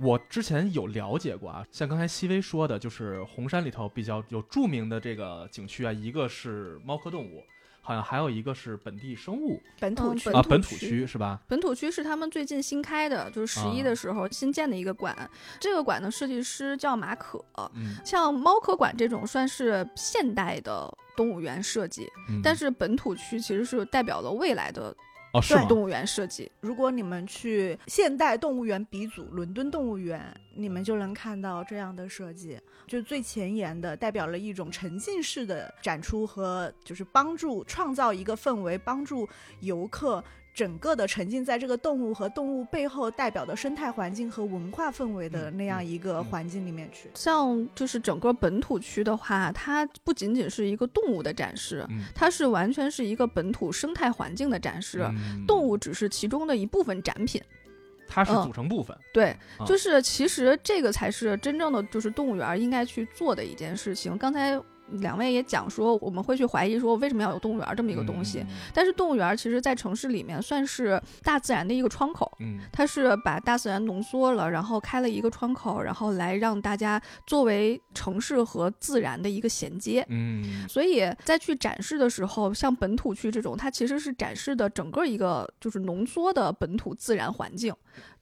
我之前有了解过啊，像刚才西薇说的，就是红山里头比较有著名的这个景区啊，一个是猫科动物，好像还有一个是本地生物嗯本土区。啊，本土区。区是吧？本土区是他们最近新开的，就是十一啊的时候新建的一个馆。这个馆的设计师叫马可，嗯，像猫科馆这种算是现代的动物园设计，嗯。但是本土区其实是代表了未来的哦是吗？动物园设计。如果你们去现代动物园鼻祖伦敦动物园，你们就能看到这样的设计，就最前沿的，代表了一种沉浸式的展出和就是帮助创造一个氛围，帮助游客。整个的沉浸在这个动物和动物背后代表的生态环境和文化氛围的嗯那样一个嗯环境里面去。像就是整个本土区的话，它不仅仅是一个动物的展示，嗯，它是完全是一个本土生态环境的展示。嗯动物只是其中的一部分展品，它是嗯组成部分，对，啊就是其实这个才是真正的就是动物园应该去做的一件事情。刚才两位也讲说，我们会去怀疑说为什么要有动物园这么一个东西，嗯但是动物园其实在城市里面算是大自然的一个窗口。嗯它是把大自然浓缩了，然后开了一个窗口，然后来让大家作为城市和自然的一个衔接。嗯所以在去展示的时候，像本土区这种，它其实是展示的整个一个就是浓缩的本土自然环境，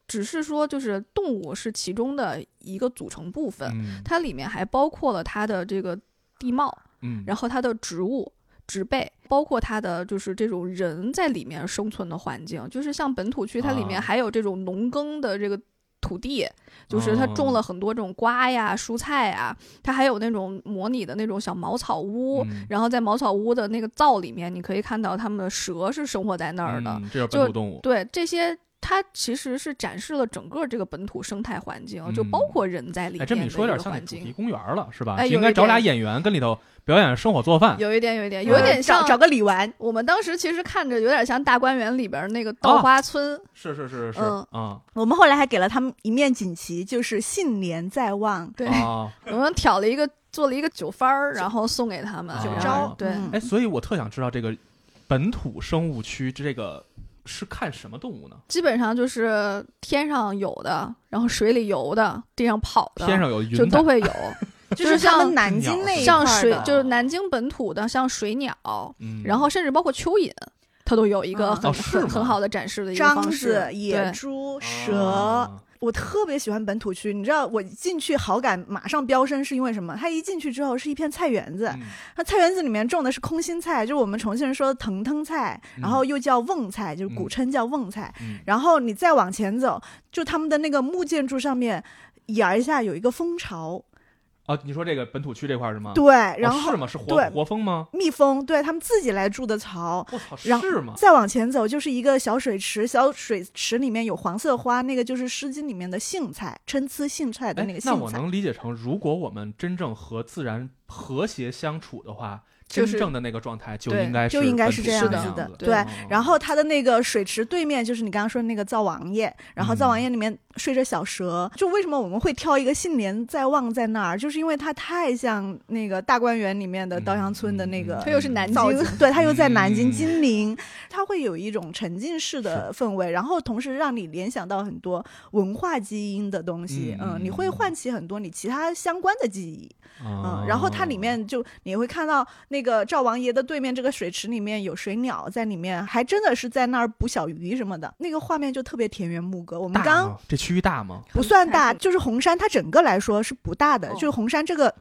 只是说就是动物是其中的一个组成部分，嗯它里面还包括了它的这个地貌，嗯，然后它的植物。植被包括它的就是这种人在里面生存的环境，就是像本土区，它里面啊还有这种农耕的这个土地，就是它种哦了很多这种瓜呀、蔬菜呀，它还有那种模拟的那种小茅草屋，嗯然后在茅草屋的那个灶里面，你可以看到它们的蛇是生活在那儿的。嗯这是就本土动物，对这些，它其实是展示了整个这个本土生态环境，就包括人在里哎，面这么一说，有点像。主题公园了，是吧？应该找俩演员跟里头表演生火做饭。有一点，有一点，有一点像找找个李纨，我们当时其实看着有点像大观园里边那个稻花村，是是是是嗯啊我们后来还给了他们一面锦旗，就是信年在望。对，啊！我们挑了一个做了一个酒幡儿，然后送给他们。酒然招后对，嗯哎，所以我特想知道这个本土生物区这个是看什么动物呢？基本上就是天上有的，然后水里游的，地上跑的，天上有云就都会有。就是像南京那一块像水就是南京本土的，像水鸟，嗯然后甚至包括蚯蚓，它都有一个嗯很、哦很很好的展示的一个獐方式子、。野，猪、蛇，啊我特别喜欢本土区。你知道，我进去好感马上飙升，是因为什么？它一进去之后是一片菜园子，嗯它菜园子里面种的是空心菜，就是我们重庆人说的藤藤菜，嗯然后又叫瓮菜，就是古称叫瓮菜。嗯然后你再往前走，就他们的那个木建筑上面檐儿下有一个蜂巢，啊，你说这个本土区这块儿是吗？对，哦，然后、是吗？是活活蜂吗？蜜蜂，对他们自己来筑的巢。我操，是吗？再往前走就是一个小水池，小水池里面有黄色花，那个就是《诗经》里面的荇菜，参差荇菜的那个，哎那我。能理解成，如果我们真正和自然和谐相处的话，就是真正的那个状态就应该就应该是这样子的对哦然后它的那个水池对面就是你刚刚说的那个灶王爷，然后灶王爷里面睡着小蛇。就为什么我们会挑一个信年在望在那儿，就是因为它太像那个大观园里面的稻香村的那个它又是南京，对，它又在南京嗯。金陵，它会有一种沉浸式的氛围，然后同时让你联想到很多文化基因的东西，嗯嗯，你会唤起很多你其他相关的记忆，哦。嗯，然后它里面就你会看到那个赵王爷的对面这个水池里面有水鸟在里面，还真的是在那儿捕小鱼什么的，那个画面就特别田园牧歌。我们刚？这区域大吗？不算大，就是红山它整个来说是不大的，哦就是红山这个。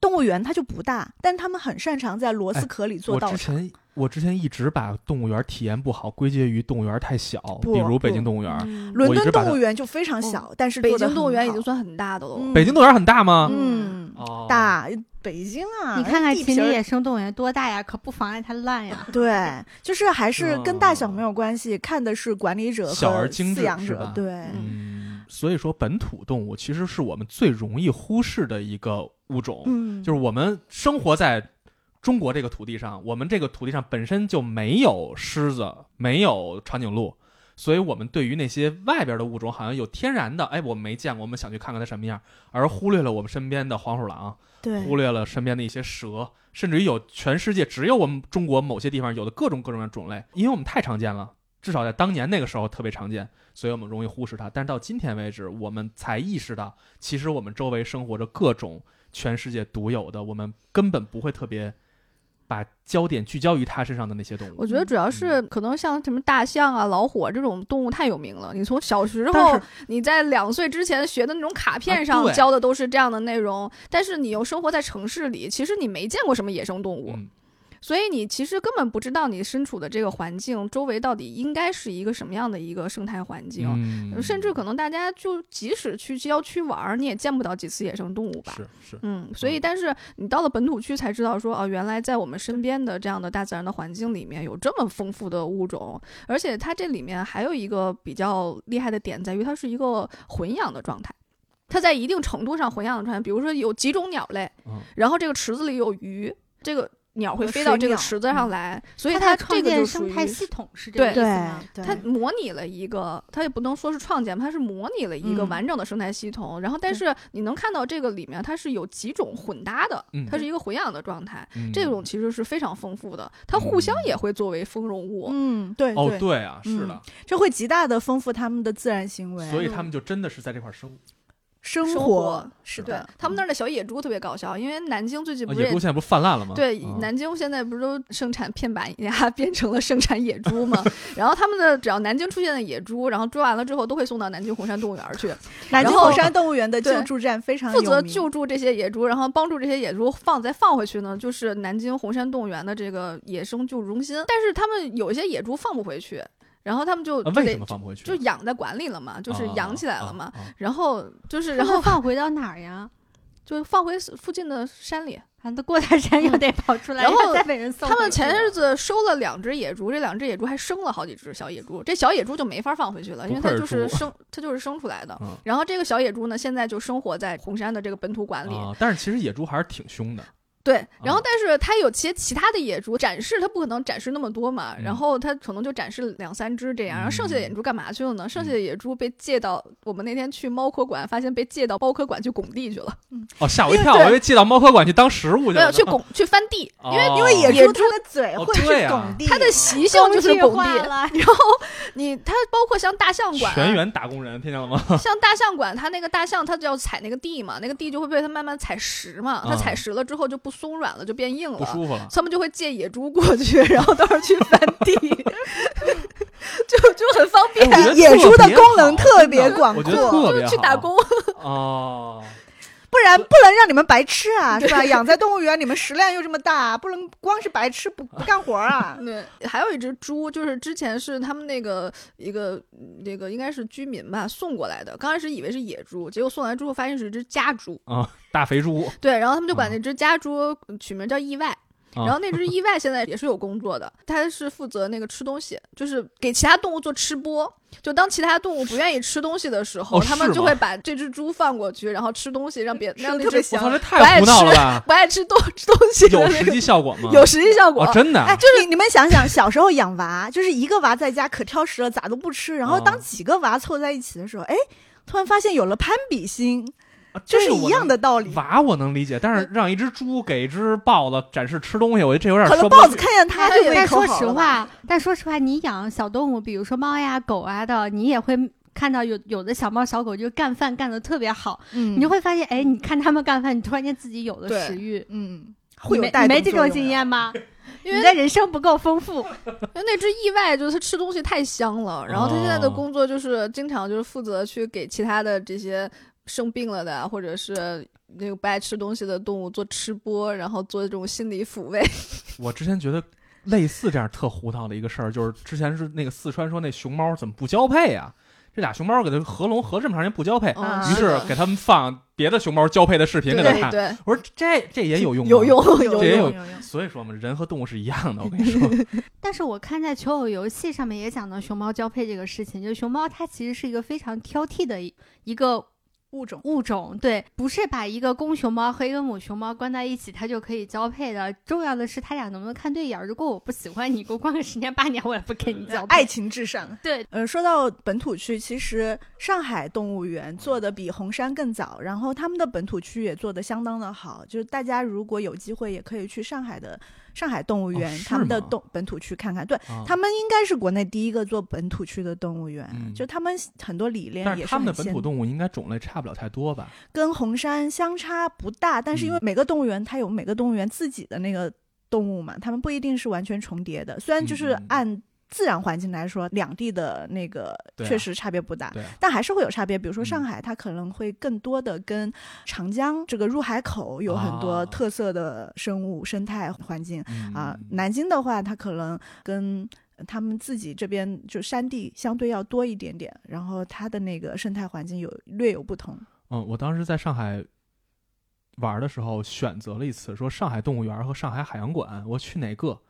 动物园它就不大，但他们很擅长在螺丝壳里做我道场。之前我之前一直把动物园体验不好归结于动物园太小，比如北京动物园。嗯伦敦动物园就非常小，但是北京动物园已经算很大的了。嗯北京动物园很大吗？嗯哦，大，北京啊，你看看秦岭野生动物园多大呀，可不妨碍它烂呀。对，就是还是跟大小哦没有关系，看的是管理者小而和精致饲养。者对，嗯，所以说本土动物其实是我们最容易忽视的一个物种，嗯，就是我们生活在中国这个土地上，我们这个土地上本身就没有狮子，没有长颈鹿。所以，我们对于那些外边的物种，好像有天然的，哎，我们没见过，我们想去看看它什么样，而忽略了我们身边的黄鼠狼，对，忽略了身边的一些蛇，甚至于有全世界只有我们中国某些地方有的各种各种的种类，因为我们太常见了，至少在当年那个时候特别常见，所以我们容易忽视它。但是到今天为止，我们才意识到，其实我们周围生活着各种全世界独有的，我们根本不会特别把焦点聚焦于它身上的那些动物。我觉得主要是可能像什么大象啊、老虎啊这种动物太有名了，你从小时候你在两岁之前学的那种卡啊片上教的都是这样的内容，但是你又生活在城市里，其实你没见过什么野生动物，嗯，所以你其实根本不知道你身处的这个环境周围到底应该是一个什么样的一个生态环境。嗯甚至可能大家就即使去郊区玩儿，你也见不到几次野生动物吧。是是，嗯，所以嗯但是你到了本土区才知道说，哦，原来在我们身边的这样的大自然的环境里面有这么丰富的物种，而且它这里面还有一个比较厉害的点在于它是一个混养的状态。它在一定程度上混养的状态，比如说有几种鸟类，嗯然后这个池子里有鱼，这个鸟会飞到这个池子上来，所以它它这个生态系统是这个对意思吗？对它模拟了一个，它也不能说是创建，它是模拟了一个嗯完整的生态系统。然后，但是你能看到这个里面它是有几种混搭的，嗯它是一个混养的状态。嗯这种其实是非常丰富的，它互相也会作为丰容物。嗯，对哦，对，啊，是嗯的，这会极大的丰富它们的自然行为，所以它们就真的是在这块儿生。生生活是的，他们那儿的小野猪特别搞笑，因为南京最近不是啊野猪现在不是泛滥了吗？对，嗯南京现在不是都生产片板鸭 变成了生产野猪吗？然后他们的只要南京出现的野猪，然后捉完了之后都会送到南京红山动物园去，南京然后红山动物园的救助站非常负责救助这些野猪，然后帮助这些野猪放再放回去呢，就是南京红山动物园的这个野生救助中心。但是他们有一些野猪放不回去，然后他们就啊为什么放不回去？就养在馆里了嘛，就是啊养起来了嘛。啊啊啊然后就是，然后放回到哪儿呀？就放回附近的山里。啊，都过段时间又得跑出来，然后再被人送回去了。他们前日子收了两只野猪，这两只野猪还生了好几只小野猪，这小野猪就没法放回去了，因为它就是生，它就是生出来的。嗯然后这个小野猪呢，现在就生活在红山的这个本土馆里。啊，但是其实野猪还是挺凶的。对，然后啊但是它有些其他的野猪展示，它不可能展示那么多嘛，嗯然后它可能就展示两三只这样，然后剩下的野猪干嘛去了呢？剩下的野猪被借到我们那天去猫科馆，发现被借到猫科馆去拱地去了，哦，吓我一跳，我以为借到猫科馆去当食物去了。没有去拱去翻地，哦，因为因为野野猪猪它的嘴哦会对啊是拱地，它的习性就是拱地。然后你它包括像大象馆，全员打工人，听见了吗？像大象馆，它那个大象它就要踩那个地嘛，那个地就会被它慢慢踩实嘛，它嗯踩实了之后就不松软了，就变硬了。不舒服了。他们就会借野猪过去，然后到时候去翻地，就就很方便。野猪的功能特别广我觉得阔就是。去打工，哦，不然不能让你们白吃啊，是吧？养在动物园，你们食量又这么大，不能光是白吃不不干活啊。对，还有一只猪，就是之前是他们那个一个那个应该是居民吧送过来的，刚开始以为是野猪，结果送来之后发现是一只家猪，啊，大肥猪。对，然后他们就把嗯那只家猪取名叫意外。啊然后那只意外现在也是有工作的，它是负责那个吃东西，就是给其他动物做吃播。就当其他动物不愿意吃东西的时候，哦 他们就会把这只猪放过去，然后吃东西，让别让那只得特别香我操，这太胡闹了吧！不爱吃东吃东西的 有实际效果吗？有实际效果。哦，真的啊。哎，就是你们想想，小时候养娃，就是一个娃在家可挑食了，咋都不吃。然后哦当几个娃凑在一起的时候，哎，突然发现有了攀比心，啊就是一样的道理。娃我能理解，但是让一只猪给一只豹子展示吃东西，我觉得这有点可能。豹子看见它就胃但说实话，但说实话，你养小动物，比如说猫呀、狗啊的，你也会看到有有的小猫小狗就干饭干得特别好，嗯你就会发现，哎，你看他们干饭，你突然间自己有了食欲。嗯，会有带你没这种经验吗？因为你的人生不够丰富。因为那只意外就是它吃东西太香了，然后它现在的哦工作就是经常就是负责去给其他的这些生病了的或者是那个不爱吃东西的动物做吃播，然后做这种心理抚慰。我之前觉得类似这样特胡闹的一个事儿，就是之前是那个四川说那熊猫怎么不交配啊？这俩熊猫给它合笼合这么长时间不交配，于是给他们放别的熊猫交配的视频给他看。对对，我说这这也有用吗，有用有有这也有用有用。所以说嘛，人和动物是一样的。我跟你说，但是我看在求偶游戏上面也讲到熊猫交配这个事情，就是熊猫它其实是一个非常挑剔的一一个物种物种，对，不是把一个公熊猫和一个母熊猫关在一起，它就可以交配的。重要的是它俩能不能看对眼儿。如果我不喜欢你，给我关个十年八年，我也不跟你交配。爱情至上。对，呃，说到本土区，其实上海动物园做的比红山更早，然后他们的本土区也做的相当的好。就是大家如果有机会，也可以去上海的上海动物园、哦他们的动本土区看看。对，啊他们应该是国内第一个做本土区的动物园，嗯就他们很多理念也但是他们的本土动物应该种类差不了太多吧？跟红山相差不大，但是因为嗯每个动物园它有每个动物园自己的那个动物嘛，它们不一定是完全重叠的。虽然就是按自然环境来说，两地的那个确实差别不大。但还是会有差别，比如说嗯上海，它可能会更多的跟长江这个入海口有很多啊特色的生物、生态环境嗯啊。南京的话，它可能跟他们自己这边就山地相对要多一点点，然后它的那个生态环境有略有不同。嗯，我当时在上海玩的时候，选择了一次，说上海动物园和上海海洋馆，我去哪个？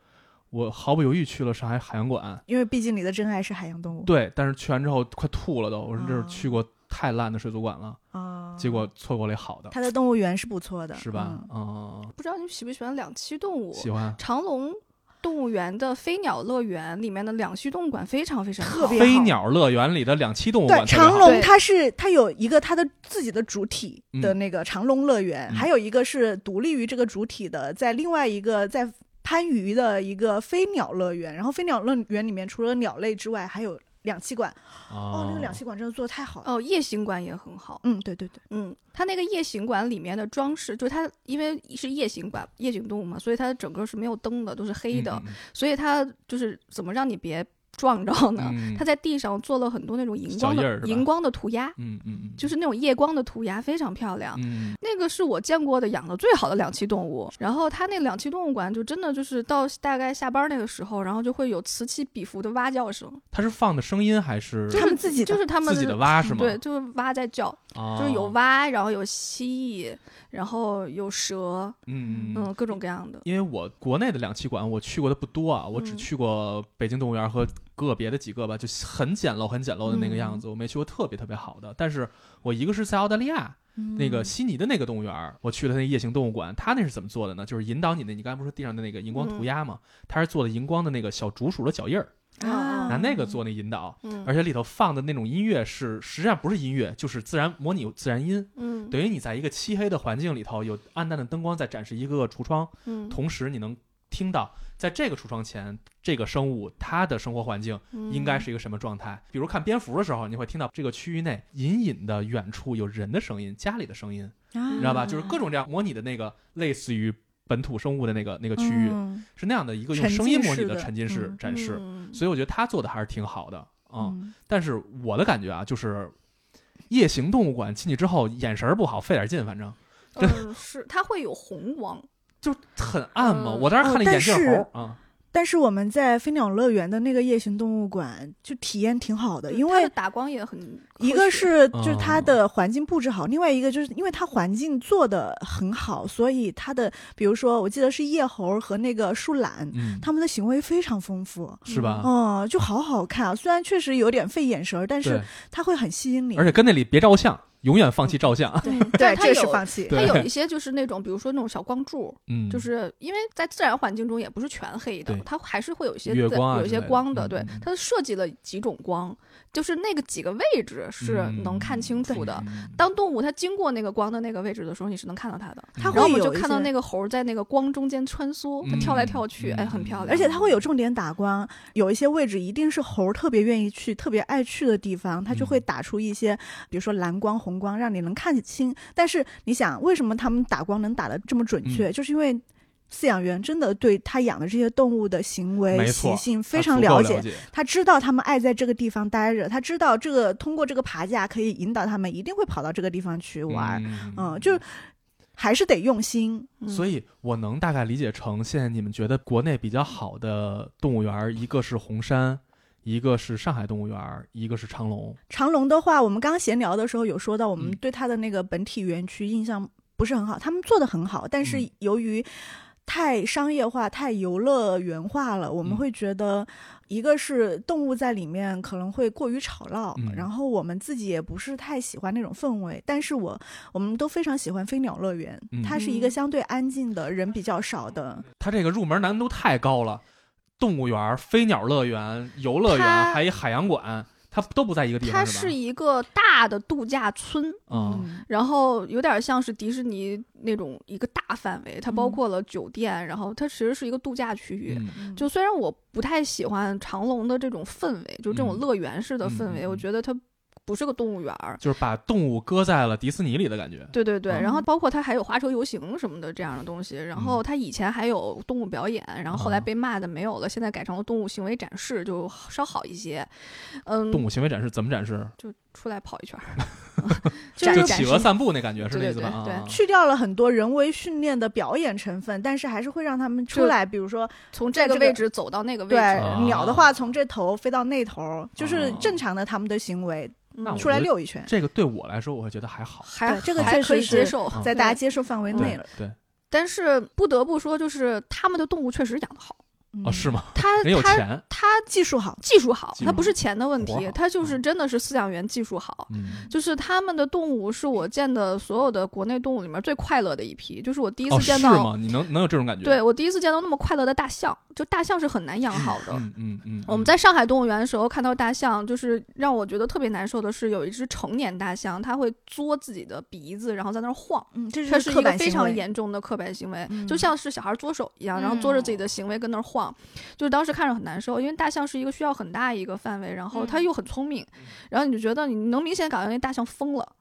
我毫不犹豫去了上海海洋馆。因为毕竟你的真爱是海洋动物。对，但是去完之后快吐了都，我说这是哦去过太烂的水族馆了，啊，结果错过了一好的，它的动物园是不错的，是吧？嗯嗯，不知道你喜不喜欢两栖动物？喜欢。长隆动物园的飞鸟乐园里面的两栖动物馆非常非常特别飞鸟乐园里的两栖动物对，馆长隆它是它有一个它的自己的主体的嗯那个长隆乐园，嗯还有一个是独立于这个主体的，在另外一个在番禺的一个飞鸟乐园。然后飞鸟乐园里面除了鸟类之外，还有两栖馆。哦，那个两栖馆真的做的太好了。哦，夜行馆也很好。嗯，对对对，嗯，它那个夜行馆里面的装饰，就它因为是夜行馆、夜景动物嘛，所以它整个是没有灯的，都是黑的，嗯所以它就是怎么让你别撞着呢？嗯它在地上做了很多那种荧光的荧光的涂鸦，嗯嗯嗯，就是那种夜光的涂鸦，非常漂亮。嗯那个是我见过的养的最好的两栖动物。然后它那两栖动物馆就真的就是到大概下班那个时候，然后就会有此起彼伏的蛙叫声，它是放的声音还是他们自己的就是他们自己的蛙是吗？对，就是蛙在叫，哦，就是有蛙，然后有蜥蜴，然后有蛇，嗯嗯嗯，各种各样的。因为我国内的两栖馆我去过的不多啊，我只嗯去过北京动物园和个别的几个吧，就很简陋、很简陋的那个样嗯子，我没去过特别特别好的。但是我一个是在澳大利亚、那个悉尼的那个动物园，我去了那夜行动物馆，它那是怎么做的呢？就是引导你的，你刚才不是说地上的那个荧光涂鸦吗？它是做的荧光的那个小竹鼠的脚印儿，啊拿那个做那引导，嗯而且里头放的那种音乐是实际上不是音乐，就是自然模拟自然音，嗯等于你在一个漆黑的环境里头，有暗淡的灯光在展示一个个橱窗。嗯，同时你能听到在这个橱窗前，这个生物它的生活环境应该是一个什么状态。比如看蝙蝠的时候，你会听到这个区域内隐隐的远处有人的声音、家里的声音，啊。你知道吧？就是各种这样模拟的那个类似于本土生物的那个那个区域，嗯。是那样的一个用声音模拟的的沉浸式嗯展示。嗯所以我觉得他做的还是挺好的啊、嗯。但是我的感觉啊，就是夜行动物馆进去之后眼神儿不好，费点劲，反正。嗯，是它会有红光，就很暗嘛。嗯我当时看了一眼镜但是猴啊。但是我们在飞鸟乐园的那个夜行动物馆就体验挺好的，因为打光也很一个是就是哦它的环境布置好，另外一个就是因为它环境做的很好，所以它的比如说我记得是夜猴和那个树懒，嗯，它们的行为非常丰富。是吧？哦、就好好看啊！虽然确实有点费眼神儿，但是，它会很吸引你。而且跟那里别照相，永远放弃照相。对 对，这是放弃。它有一些就是那种，比如说那种小光柱，嗯，就是因为在自然环境中也不是全黑的，它还是会有一些自月光啊有一些光的。对它设计了几种光，就是那个几个位置是能看清楚的。嗯当动物它经过那个光的那个位置的时候，你是能看到它的。它嗯然后我们就会有看到那个猴在那个光中间穿梭，它跳来跳去，嗯哎，很漂亮。而且它会有重点打光，有一些位置一定是猴儿特别愿意去、特别爱去的地方，它就会嗯打出一些，比如说蓝光、红光，让你能看清。但是你想，为什么他们打光能打得这么准嗯确？就是因为饲养员真的对他养的这些动物的行为习性非他常了，解。他知道他们爱在这个地方待着，他知道这个通过这个爬架可以引导他们一定会跑到这个地方去玩。嗯嗯，就还是得用心。嗯所以我能大概理解成，现在你们觉得国内比较好的动物园，一个是红山，一个是上海动物园，一个是长隆。长隆的话，我们刚刚闲聊的时候有说到，我们嗯对它的那个本体园区印象不是很好，他们做的很好，但是嗯由于太商业化、太游乐园化了，我们嗯会觉得一个是动物在里面可能会过于吵闹，嗯然后我们自己也不是太喜欢那种氛围。但是我我们都非常喜欢飞鸟乐园，嗯它是一个嗯相对安静的、人比较少的。它这个入门难度太高了，动物园儿、飞鸟乐园、游乐园，还有海洋馆，它都不在一个地方，是吧？是一个大的度假村，嗯，然后有点像是迪士尼那种一个大范围，它包嗯括了酒店，然后它其实是一个度假区域。嗯。就虽然我不太喜欢长隆的这种氛围，就这种嗯。乐园式的氛围，我觉得它不是个动物园儿。就是把动物搁在了迪士尼里的感觉。对对对，嗯然后包括它还有花车游行什么的这样的东西，然后它以前还有动物表演，然后后来啊被骂的没有了，现在改成了动物行为展示，就稍好一些。嗯，动物行为展示怎么展示？就出来跑一圈儿，就是企鹅散步那感觉是对对那意思吧？对去掉了很多人为训练的表演成分，但是还是会让他们出来，比如说从这个位置走到那个位置。对啊鸟的话从这头飞到那头，就是哦正常的他们的行为嗯出来那我觉得溜一圈，这个对我来说，我会觉得还好。还对这个还可以确实接受，嗯在大家接受范围内对了。对，但是不得不说，就是他们的动物确实养得好，哦，是吗？他 他人有钱，他技术好，技术好，他不是钱的问，题他就是真的是饲养员技术好。嗯，就是他们的动物是我见的所有的国内动物里面最快乐的一批，就是我第一次见到，吗？你能能有这种感觉？对我第一次见到那么快乐的大象，就大象是很难养好的。嗯嗯嗯，我们在上海动物园的时候看到大象，就是让我觉得特别难受的是，有一只成年大象，它会嘬自己的鼻子，然后在那儿晃。嗯，这这是一个非常。严重的刻板行为，嗯就像是小孩嘬手一样，然后嘬着自己的行为跟那儿晃，就是当时看着很难受，因为大象是一个需要很大一个范围，然后它嗯。又很聪明，然后你就觉得你能明显感觉那大象疯了。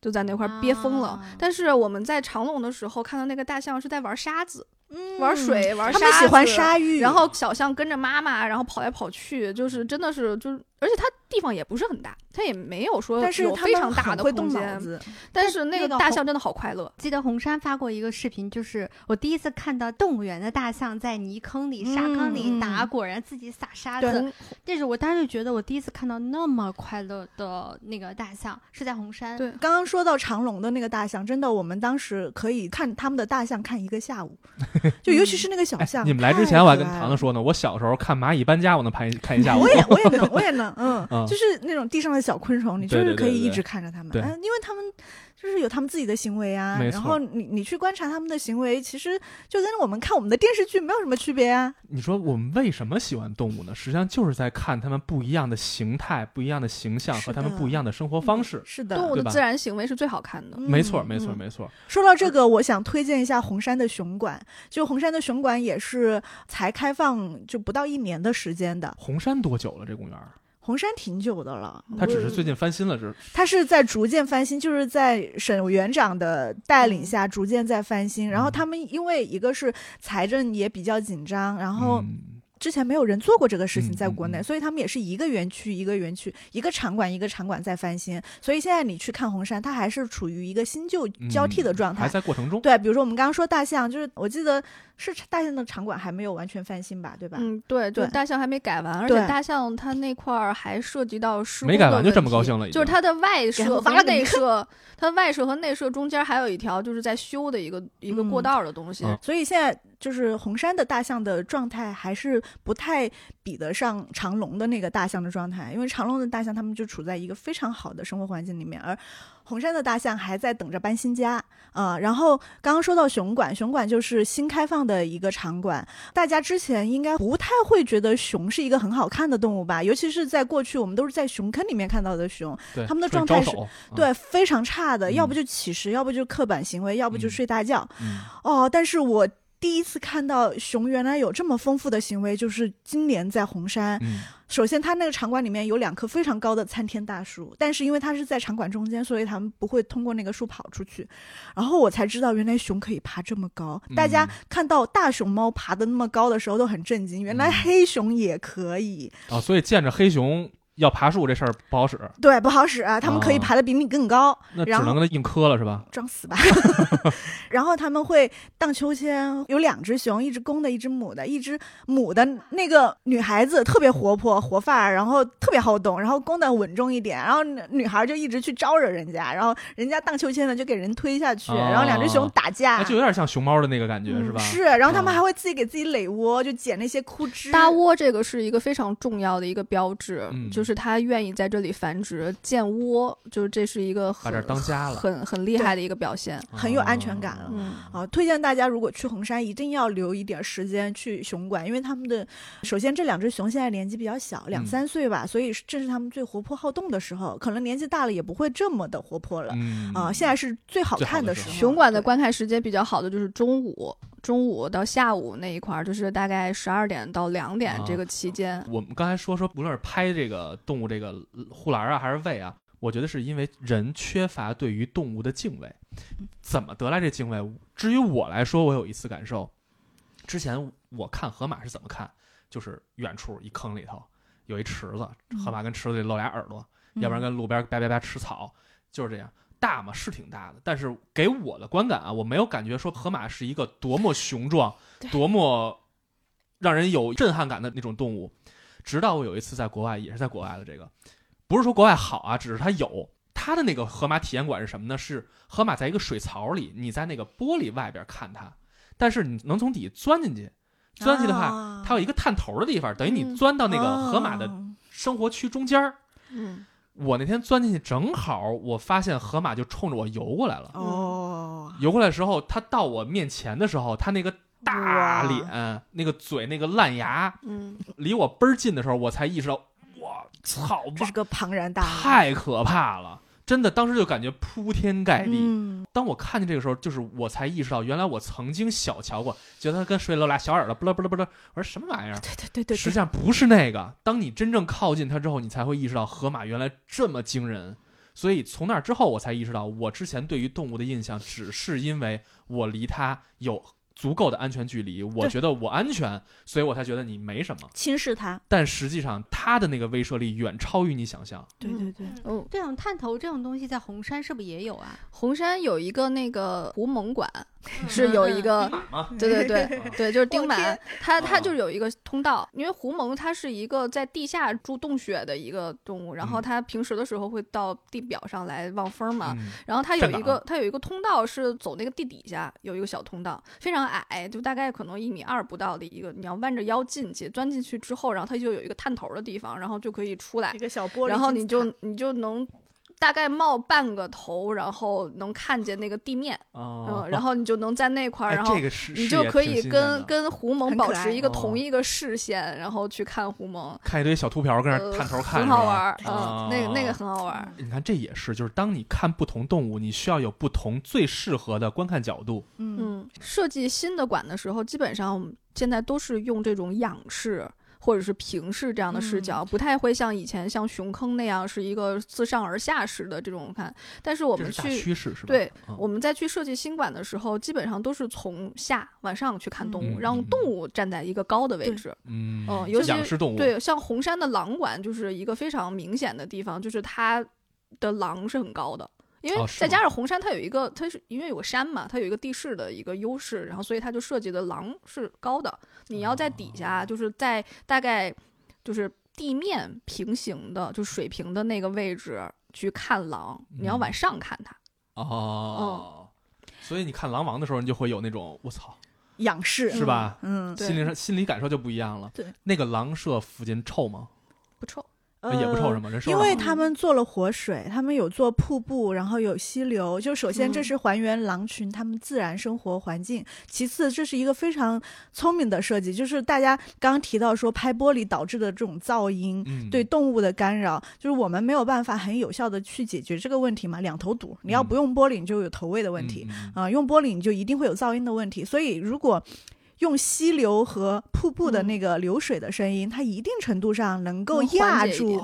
就在那块儿憋疯了，啊。但是我们在长隆的时候看到那个大象是在玩沙子、嗯。玩水、玩沙子，他们喜欢沙浴，然后小象跟着妈妈，然后跑来跑去，就是真的是就是，而且它地方也不是很大，它也没有说但是有非常大的空间，但是那个那个大象真的好快乐。记得红山发过一个视频，就是我第一次看到动物园的大象在泥坑里、沙坑里嗯打嗯滚，然后自己撒沙子。但是我当时觉得，我第一次看到那么快乐的那个大象是在红山。对，刚刚说到长隆的那个大象，真的，我们当时可以看他们的大象看一个下午，就尤其是那个小哎象。你们来之前我还跟糖糖说呢，我小时候看蚂蚁搬家，我能看一看一下午。我也我 也能，我也能，嗯，嗯就是那种地上的小昆虫，你就是可以一直看着它们，对嗯，因为它们就是有它们自己的行为啊，没错然后你你去观察它们的行为，其实就跟我们看我们的电视剧没有什么区别啊。你说我们为什么喜欢动物呢？实际上就是在看它们不一样的形态、不一样的形象和它们不一样的生活方式。是的，动物的自然行为是最好看的。嗯没错，没错，嗯没错。说到这个，我想推荐一下红山的熊馆。就红山的熊馆也是才开放就不到一年的时间的，红山多久了？这公园儿？红山挺久的了。它只是最近翻新了，是它是在逐渐翻新，就是在沈园长的带领下逐渐在翻新。然后他们因为一个是财政也比较紧张，然后嗯之前没有人做过这个事情嗯在国内，所以他们也是一个园区一个园区，一个场馆一个场馆在翻新。所以现在你去看红山，它还是处于一个新旧交替的状态。嗯还在过程中。对，比如说我们刚刚说大象，就是我记得是大象的场馆还没有完全翻新吧，对吧？嗯，对，就对大象还没改完，而且大象它那块儿还涉及到施没改完就这么高兴了就是它的外设和内设，它的外设和内设中间还有一条就是在修的一个一个过嗯道儿的东西。嗯所以现在就是红山的大象的状态还是不太比得上长隆的那个大象的状态，因为长隆的大象它们就处在一个非常好的生活环境里面，而红山的大象还在等着搬新家。啊、然后刚刚说到熊馆，熊馆就是新开放的一个场馆，大家之前应该不太会觉得熊是一个很好看的动物吧，尤其是在过去我们都是在熊坑里面看到的熊，对，他们的状态是对，非常差的，要不嗯。就乞食，要不就刻板行为，要不就嗯。睡大觉。嗯。哦，但是我第一次看到熊原来有这么丰富的行为，就是今年在红山。嗯首先，它那个场馆里面有两棵非常高的参天大树，但是因为它是在场馆中间，所以他们不会通过那个树跑出去。然后我才知道，原来熊可以爬这么高。大家嗯看到大熊猫爬的那么高的时候都很震惊，原来嗯黑熊也可以。啊，所以见着黑熊要爬树这事儿不好使，对，不好使啊，他们可以哦爬的比你更高。那只然后能跟他硬磕了是吧？装死吧。然后他们会荡秋千，有两只熊，一只公的，一只母的。一只母的那个女孩子特别活泼活泛儿，然后特别好动，然后公的稳重一点，然后女孩就一直去招惹人家，然后人家荡秋千呢就给人推下去，哦然后两只熊打架。那就有点像熊猫的那个感觉嗯是吧？是，然后他们哦还会自己给自己垒窝，就捡那些枯枝。搭窝这个是一个非常重要的一个标志，嗯就就是它愿意在这里繁殖建窝，就是这是一个很把这当家了很很厉害的一个表现。很有安全感了嗯，啊，推荐大家如果去衡山，一定要留一点时间去熊馆，因为他们的首先这两只熊现在年纪比较小，两嗯三岁吧，所以正是他们最活泼好动的时候。可能年纪大了也不会这么的活泼了嗯啊。现在是最好看的时候。熊馆的观看时间比较好的就是中午，中午到下午那一块儿，就是大概十二点到两点啊这个期间。我们刚才说说，不论是拍这个动物这个护栏啊，还是喂啊，我觉得是因为人缺乏对于动物的敬畏。怎么得来这敬畏？至于我来说，我有一次感受，之前我看河马是怎么看，就是远处一坑里头有一池子，河马跟池子里露俩耳朵，要不然跟路边叭叭叭吃草，就是这样。大嘛是挺大的，但是给我的观感啊，我没有感觉说河马是一个多么雄壮、多么让人有震撼感的那种动物。直到我有一次在国外，也是在国外的这个，不是说国外好啊，只是它有它的那个河马体验馆是什么呢？是河马在一个水槽里，你在那个玻璃外边看它，但是你能从底下钻进去，钻进去的话，啊它有一个探头的地方，等于你嗯钻到那个河马的哦生活区中间儿。嗯，我那天钻进去，正好我发现河马就冲着我游过来了。哦，游过来的时候，它到我面前的时候，它那个大脸、那个嘴、那个烂牙，嗯，离我倍儿近的时候，我才意识到，我操这是，个庞然大物，太可怕了！真的，当时就感觉铺天盖地。嗯，当我看见这个时候，就是我才意识到，原来我曾经小瞧过，觉得它跟水里有俩小耳朵，不啦不啦不啦。我说什么玩意儿？对对对对实际，上不是那个。当你真正靠近它之后，你才会意识到河马原来这么惊人。所以从那之后，我才意识到，我之前对于动物的印象，只是因为我离它有足够的安全距离，我觉得我安全，所以我才觉得你没什么。轻视他，但实际上，他的那个威慑力远超于你想象。对对对，哦，这种探头这种东西在红山是不是也有啊？红山有一个那个胡蒙馆，嗯是有一个？对对对对，就是丁满它它哦。就有一个通道，因为狐獴它是一个在地下住洞穴的一个动物，然后嗯。它平时的时候会到地表上来望风嘛，嗯然后它有一个它有一个通道是走那个地底下有一个小通道，非常矮，就大概可能一米二不到的一个，你要弯着腰进去，钻进去之后，然后它就有一个探头的地方，然后就可以出来一，个小玻璃金字塔，然后你就你就能。大概冒半个头，然后能看见那个地面，哦嗯，然后你就能在那块儿，哎然后你就可以跟跟狐獴很可爱保持一个哦同一个视线，然后去看狐獴，看一堆小秃瓢跟那儿呃探头看，很好玩儿，哦嗯，那个那个很好玩儿。你看，这也是，就是当你看不同动物，你需要有不同最适合的观看角度。嗯嗯，设计新的馆的时候，基本上现在都是用这种仰视或者是平视这样的视角，不太会像以前像熊坑那样是一个自上而下式的这种看。但是我们去趋势是吧？对嗯我们在去设计新馆的时候，基本上都是从下往上去看动物，嗯让动物站在一个高的位置。嗯嗯尤其对，像红山的狼馆就是一个非常明显的地方，就是它的狼是很高的。因为再加上红山，它有一个，它是因为有个山嘛，它有一个地势的一个优势，然后所以它就设计的狼是高的。你要在底哦下，就是在大概就是地面平行的，就水平的那个位置去看狼，你要嗯往上看它。哦，所以你看《狼王》的时候，你就会有那种我操，仰视是吧？嗯，对心灵上心理感受就不一样了。对，那个狼舍附近臭吗？不臭，呃也不臭什么？人受了吗因为他们做了活水，他们有做瀑布，然后有溪流。就首先这嗯是还原狼群他们自然生活环境，其次这是一个非常聪明的设计，就是大家刚刚提到说拍玻璃导致的这种噪音。嗯对动物的干扰，就是我们没有办法很有效的去解决这个问题嘛，两头堵。你要嗯不用玻璃，你就有投喂的问题。啊、用玻璃你就一定会有噪音的问题。所以如果用溪流和瀑布的嗯。那个流水的声音，它一定程度上能够压住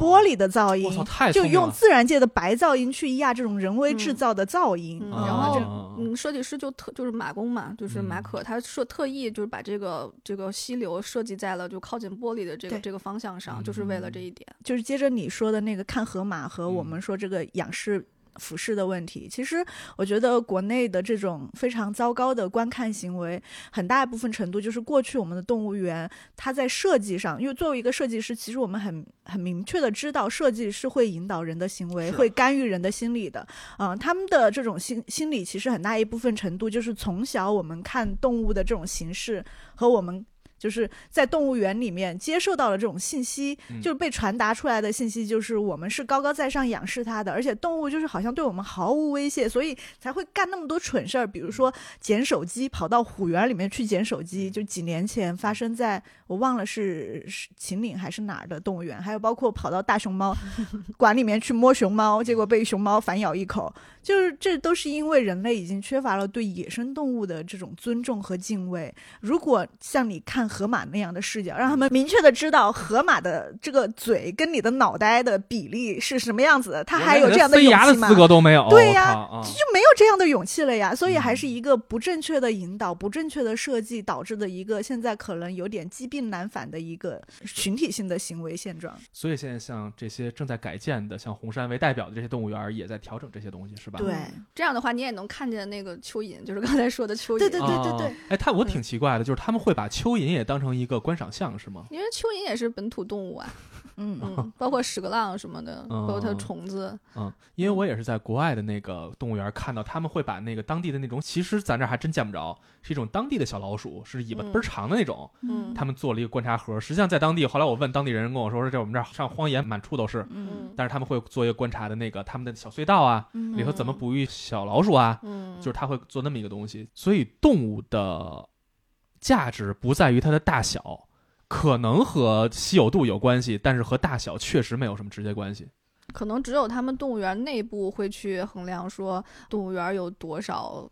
玻璃的噪我操，音，就太聪明了。用自然界的白噪音去压这种人为制嗯。造的噪音。然后这嗯，设计师就特就是马工嘛，就是马嗯可，他设特意就是把这个这个溪流设计在了就靠近玻璃的这个这个方向上，就是为了这一点。就是接着你说的那个看河马和我嗯。们说这个仰视。俯视的问题，其实我觉得国内的这种非常糟糕的观看行为，很大一部分程度就是过去我们的动物园，它在设计上，因为作为一个设计师，其实我们很很明确的知道，设计是会引导人的行为，会干预人的心理的。嗯、他们的这种心心理，其实很大一部分程度就是从小我们看动物的这种形式和我们。就是在动物园里面接受到了这种信息，嗯。就是被传达出来的信息，就是我们是高高在上仰视它的，而且动物就是好像对我们毫无威胁，所以才会干那么多蠢事儿，比如说捡手机，跑到虎园里面去捡手机，就几年前发生在我忘了是是秦岭还是哪儿的动物园，还有包括跑到大熊猫 馆里面去摸熊猫，结果被熊猫反咬一口，就是这都是因为人类已经缺乏了对野生动物的这种尊重和敬畏。如果像你看河马那样的视角，让他们明确的知道河马的这个嘴跟你的脑袋的比例是什么样子的，他还有这样的飞勇气吗？牙的资格都没有。对呀就没有这样的勇气了呀，所以还嗯是一个不正确的引导、不正确的设计导致的一个现在可能有点疾病难返的一个群体性的行为现状。所以现在像这些正在改建的，像红山为代表的这些动物园，也在调整这些东西，是吧？对嗯这样的话，你也能看见那个蚯蚓，就是刚才说的蚯蚓。对对对对对哎，他我挺奇怪的，就是他们会把蚯蚓也当成一个观赏项，是吗？因为蚯蚓也是本土动物啊，嗯。嗯，包括屎壳郎什么的，嗯包括它的虫子，嗯，因为我也是在国外的那个动物园看到，他们会把那个当地的那种，其实咱这儿还真见不着，是一种当地的小老鼠，是尾巴嗯倍儿长的那种。嗯。他们做了一个观察盒，实际上在当地，后来我问当地人，跟我说，说这我们这儿上荒野满处都是，嗯但是他们会做一个观察的那个他们的小隧道啊，嗯。里头怎么哺育小老鼠啊，嗯，就是他会做那么一个东西。所以动物的价值不在于它的大小，可能和稀有度有关系，但是和大小确实没有什么直接关系。可能只有他们动物园内部会去衡量说动物园有多少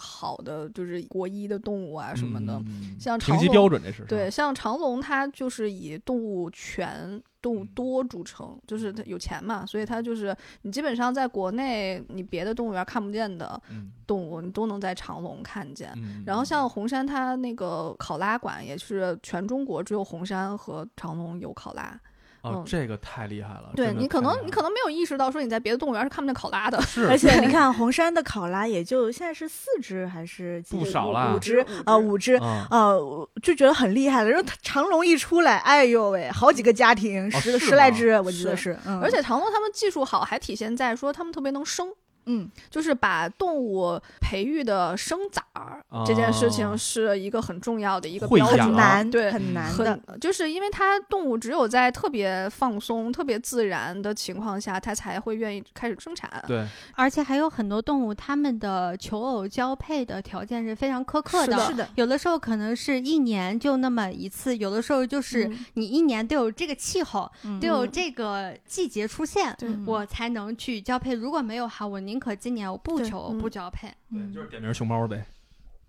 好的就是国一的动物啊什么的。嗯像长隆标准这是对，，像长隆，它就是以动物全、动物多著称，就是它有钱嘛，所以它就是你基本上在国内你别的动物园看不见的嗯动物，你都能在长隆看见。嗯，然后像红山，它那个考拉馆也是全中国只有红山和长隆有考拉。哦嗯，这个太厉害了，对你可能你可能没有意识到，说你在别的动物园是看不见考拉的。是，而且你 看红山的考拉也就现在是四只还是几不只少了五只啊五只。啊，就觉得很厉害了。然后它长隆一出来，哎呦喂，好几个家庭，十十来只，我记得是是。嗯，而且长隆他们技术好，还体现在说他们特别能生。嗯，就是把动物培育的生崽儿、这件事情是一个很重要的一个很难，对很难的。就是因为它动物只有在特别放松、特别自然的情况下，它才会愿意开始生产。对，而且还有很多动物，它们的求偶交配的条件是非常苛刻的是的，有的时候可能是一年就那么一次，有的时候就是嗯你一年都有这个气候，嗯都有嗯这个季节出现，嗯我才能去交配。如果没有哈，我宁可今年我不对求不交配。对，嗯。就是点名熊猫呗。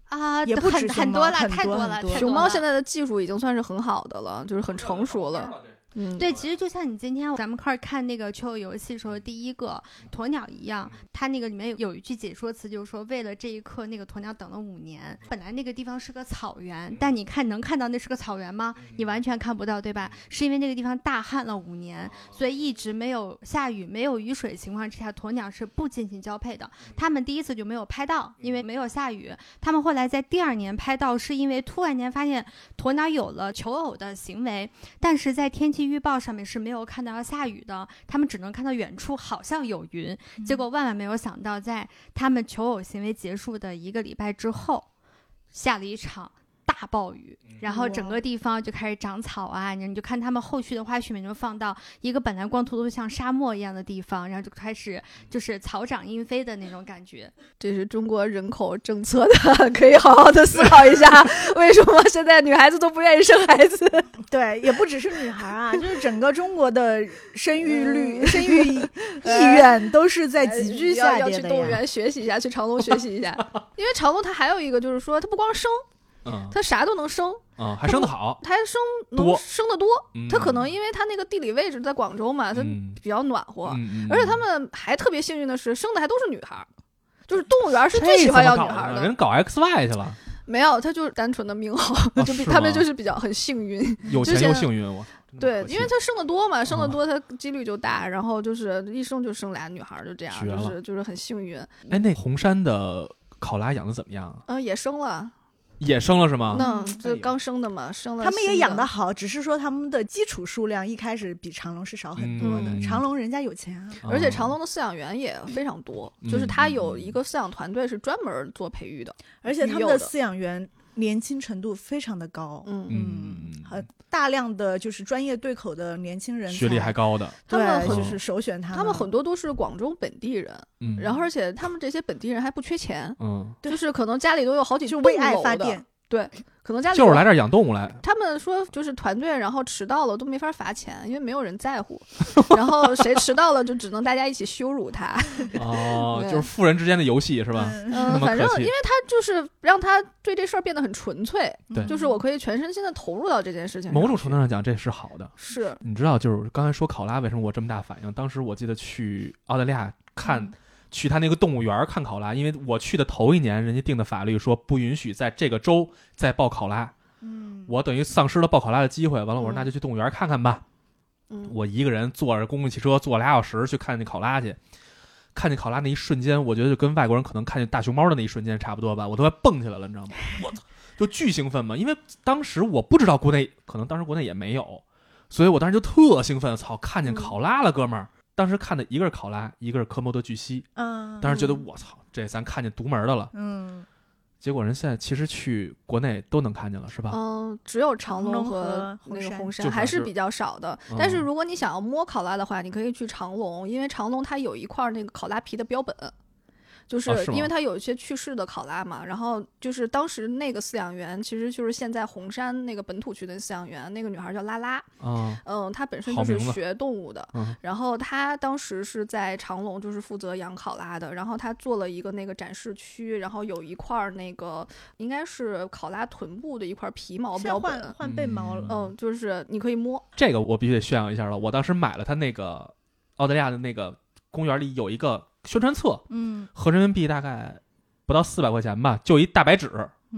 啊，也不止很很多了，太多了。熊猫现在的技术已经算是很好的了，就是很成熟了。嗯，对，其实就像你今天咱们开始看那个求偶游戏的时候，第一个鸵鸟一样，它那个里面有有一句解说词，就是说为了这一刻，那个鸵鸟等了五年。本来那个地方是个草原，但你看能看到那是个草原吗？你完全看不到，对吧？是因为那个地方大旱了五年，所以一直没有下雨、没有雨水情况之下，鸵鸟是不进行交配的。他们第一次就没有拍到，因为没有下雨。他们后来在第二年拍到，是因为突然间发现鸵鸟有了求偶的行为，但是在天气预报上面是没有看到要下雨的，他们只能看到远处好像有云。结果万万没有想到，在他们求偶行为结束的一个礼拜之后，下了一场。大暴雨，然后整个地方就开始长草啊，你你就看他们后续的花絮里面就放到一个本来光秃秃像沙漠一样的地方，然后就开始就是草长莺飞的那种感觉。这是中国人口政策的，可以好好的思考一下，为什么现在女孩子都不愿意生孩子？对，也不只是女孩啊，就是整个中国的生育率、生育 意愿都是在急剧下要要跌的呀。去动物园学习一下，去长隆学习一下，因为长隆它还有一个就是说，它不光生，嗯。它啥都能生，嗯，还生得好，它还生能多。生得多。嗯。它可能因为它那个地理位置在广州嘛，它嗯。比较暖和，而且他们还特别幸运的是，生的还都是女孩儿。就是动物园是最喜欢要女孩儿的，人搞 XY 去了，没有，他就是单纯的命好，哦就比他们就是比较很幸运。有钱又幸运，我对，因为他生的多嘛，生的嗯多，他几率就大，然后就是一生就生俩女孩儿，就这样，就是就是很幸运。哎，那红山的考拉养的怎么样啊？嗯、也生了，也生了是吗？那嗯这刚生的嘛，生了他们也养的好，只是说他们的基础数量一开始比长隆是少很多的。嗯长隆人家有钱而且长隆的饲养员也非常多，就是他有一个饲养团队是专门做培育的。而且他们的饲养员年轻程度非常的高，嗯，嗯，呃大量的就是专业对口的年轻人，学历还高的，他们就是首选他他们很多都是广州本地人，嗯，然后而且他们这些本地人还不缺钱，嗯，就是可能家里都有好几栋就为爱发电，对，可能家里就是来这儿养动物来，他们说就是团队，然后迟到了都没法罚钱，因为没有人在乎。然后谁迟到了，就只能大家一起羞辱他。哦，就是富人之间的游戏是吧？嗯反正因为他就是让他对这事儿变得很纯粹，对就是我可以全身心的投入到这件事情。某种程度上讲，这是好的。是，你知道，就是刚才说考拉为什么我这么大反应？当时我记得去澳大利亚看，嗯去他那个动物园看考拉，因为我去的头一年，人家定的法律说不允许在这个州再报考拉，嗯，我等于丧失了报考拉的机会。完了，我说嗯那就去动物园看看吧。嗯，我一个人坐着公共汽车坐俩小时去看那考拉去，看见考拉那一瞬间，我觉得就跟外国人可能看见大熊猫的那一瞬间差不多吧，我都快蹦起来了，你知道吗？我操，就巨兴奋嘛！因为当时我不知道国内，可能当时国内也没有，所以我当时就特兴奋，操，看见考拉了，哥们儿！当时看的一个是考拉，一个是科莫多巨蜥，嗯，当时觉得嗯我操，这咱看见独门的了。嗯，结果人现在其实去国内都能看见了，是吧？嗯，只有长长隆和和那个红山还是比较少的。嗯但是如果你想要摸考拉的话，你可以去长隆，因为长隆它有一块儿那个考拉皮的标本。就是因为它有一些去世的考拉嘛，然后就是当时那个饲养员，其实就是现在红山那个本土区的饲养员，那个女孩叫拉拉，啊，嗯，她本身就是学动物的，嗯然后她当时是在长隆，就是负责养考拉的，然后她做了一个那个展示区，然后有一块儿那个应该是考拉臀部的一块皮毛现标本，换背毛了，嗯，就是你可以摸，这个我必须得炫耀一下了。我当时买了他那个澳大利亚的那个公园里有一个宣传册，嗯，合人民币大概不到四百块钱吧，就一大白纸，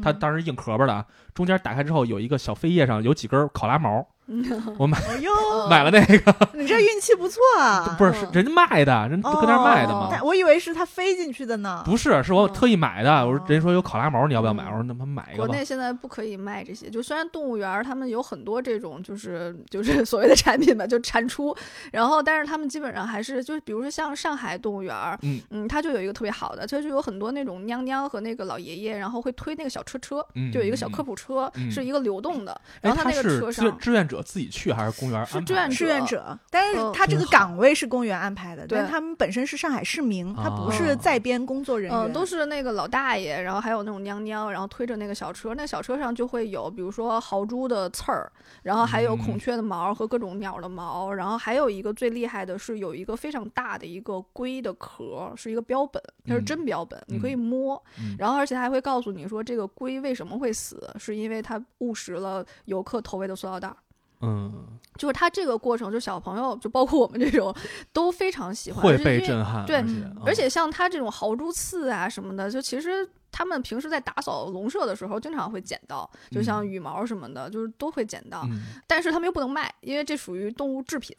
它嗯。当时硬壳儿的啊，中间打开之后有一个小扉页上有几根考拉毛，我买哎呦，买了那个，你这运气不错啊，不是是人家卖的，人哦搁那儿卖的嘛。我以为是他飞进去的呢，不是，是我嗯特意买的。我说哦人家说有考拉毛，你要不要买？嗯我说那么买一个吧。国内现在不可以卖这些，就虽然动物园儿他们有很多这种就是就是所谓的产品吧，就产出，然后但是他们基本上还是就是比如说像上海动物园儿，嗯它就有一个特别好的，它就有很多那种娘娘和那个老爷爷，然后会推那个小车车，嗯就有一个小科普车，嗯是一个流动的，哎，然后他那个车上。志愿者自己去还是公园安排？是志愿者。志愿者，但是嗯。他这个岗位是公园安排的，对。但他们本身是上海市民，他不哦是在编工作人员，嗯，都是那个老大爷，然后还有那种娘娘，然后推着那个小车，那小车上就会有，比如说豪猪的刺儿，然后还有孔嗯雀的毛和各种鸟的毛，然后还有一个最厉害的是有一个非常大的一个龟的壳，是一个标本，它是嗯真标本，你可以嗯摸，嗯。然后而且它还会告诉你说这个龟为什么会死，是因为它误食了游客投喂的塑料袋儿。嗯，就是他这个过程，就小朋友，就包括我们这种，都非常喜欢，会被而且因为震撼，对而且像他这种豪猪刺啊什么的，就其实他们平时在打扫笼舍的时候，经常会捡到，就像嗯羽毛什么的，就是都会捡到。嗯但是他们又不能卖，因为这属于动物制品，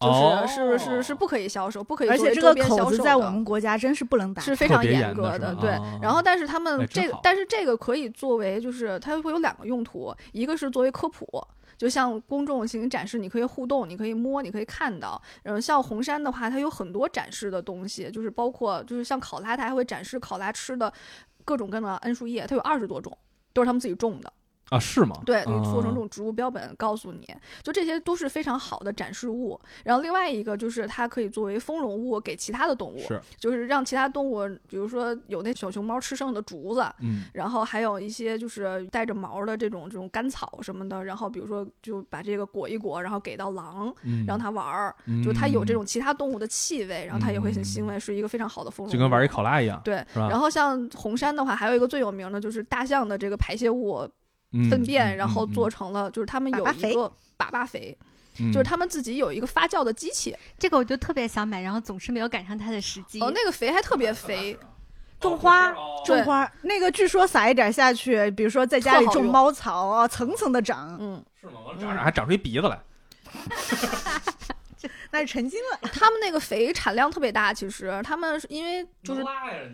就是、哦是是是不可以销售，不可以销售而且这个。口子在我们国家真是不能打，是非常严格是吧对哦。然后，但是他们这个但是这个可以作为，就是它会有两个用途，一个是作为科普，就像公众进行展示，你可以互动，你可以摸，你可以看到。嗯，像红山的话，它有很多展示的东西，就是包括就是像考拉，它还会展示考拉吃的各种各样的桉树叶，它有二十多种，都是他们自己种的。啊，是吗？对，你做成这啊种植物标本，告诉你就这些都是非常好的展示物。然后另外一个就是它可以作为丰容物给其他的动物，是，就是让其他动物，比如说有那小熊猫吃剩的竹子，嗯然后还有一些就是带着毛的这种这种干草什么的，然后比如说就把这个裹一裹，然后给到狼，嗯，让它玩儿，嗯，就它有这种其他动物的气味，然后它也会很欣慰，是一个非常好的丰容物。就跟玩一考拉一样，对，然后像红山的话，还有一个最有名的就是大象的这个排泄物嗯粪便，嗯然后嗯做成了，就是他们有一个粑粑肥，嗯就是他们自己有一个发酵的机器，这个我就特别想买，然后总是没有赶上它的时机。哦，那个肥还特别肥，种花种花，那个据说撒一点下去，比如说在家里种猫草啊，层层的长。嗯，是吗？我长着还长出一鼻子来，那是成精了。他们那个肥产量特别大，其实他们是因为就是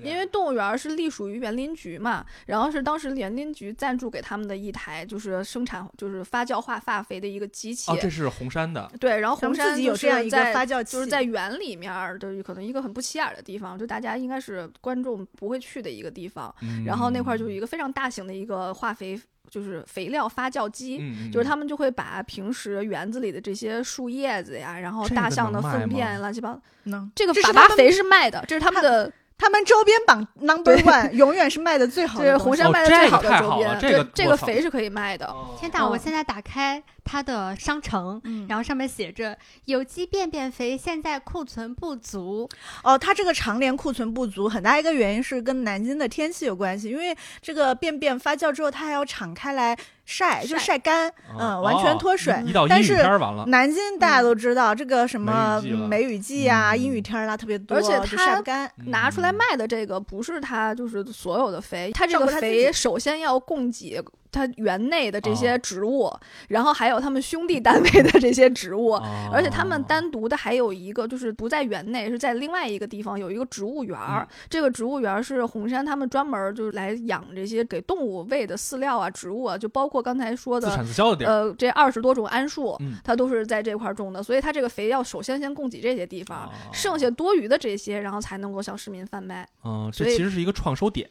因为动物园是隶属于园林局嘛，然后是当时园林局赞助给他们的一台就是生产就是发酵化化肥的一个机器。哦，这是红山的。对，然后红山自己有这样一个发酵器，就是在园里面的可能一个很不起眼的地方，就大家应该是观众不会去的一个地方。嗯、然后那块就是一个非常大型的一个化肥。就是肥料发酵机，嗯、就是他们就会把平时园子里的这些树叶子呀，然后大象的粪便，乱七八糟，能这个粑粑肥是卖的，这是他们的。他们周边榜 number one 永远是卖的最好的，对红山卖的最好的周边，这个这个肥是可以卖的。天哪！我现在打开它的商城，嗯然后上面写着有机便便肥现在库存不足。哦，它这个常年库存不足，很大一个原因是跟南京的天气有关系，因为这个便便发酵之后，它还要敞开来。晒就晒干，嗯，完全脱水。一到但是完了，南京大家都知道，这个什么梅雨季啊、阴雨天啦特别多，而且晒不干。拿出来卖的这个不是它就是所有的肥，它这个肥首先要供给。它园内的这些植物，然后还有他们兄弟单位的这些植物，而且他们单独的还有一个，就是不在园内，是在另外一个地方有一个植物园儿。这个植物园儿是红山他们专门就是来养这些给动物喂的饲料啊、植物啊，就包括刚才说的自产自销的地儿。呃，这二十多种桉树，嗯，它都是在这块种的，所以它这个肥要首先先供给这些地方，哦剩下多余的这些，然后才能够向市民贩卖。嗯，这其实是一个创收点。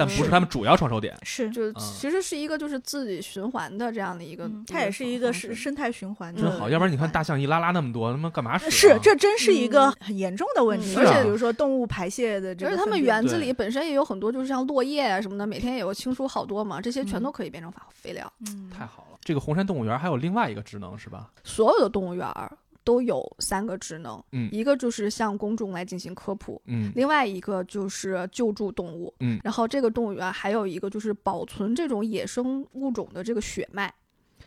但不是他们主要创收点，是就其实是一个就是自己循环的这样的一个，它也是一个是生态循环。真好，要不然你看大象一拉拉那么多，他妈干嘛使？是，这真是一个很严重的问题。而且比如说动物排泄的，而且他们园子里本身也有很多，就是像落叶啊什么的，每天也有清除好多嘛，这些全都可以变成肥料。嗯，太好了。这个红山动物园还有另外一个职能是吧？所有的动物园。都有三个职能，嗯，一个就是向公众来进行科普，嗯，另外一个就是救助动物，嗯，然后这个动物园还有一个就是保存这种野生物种的这个血脉，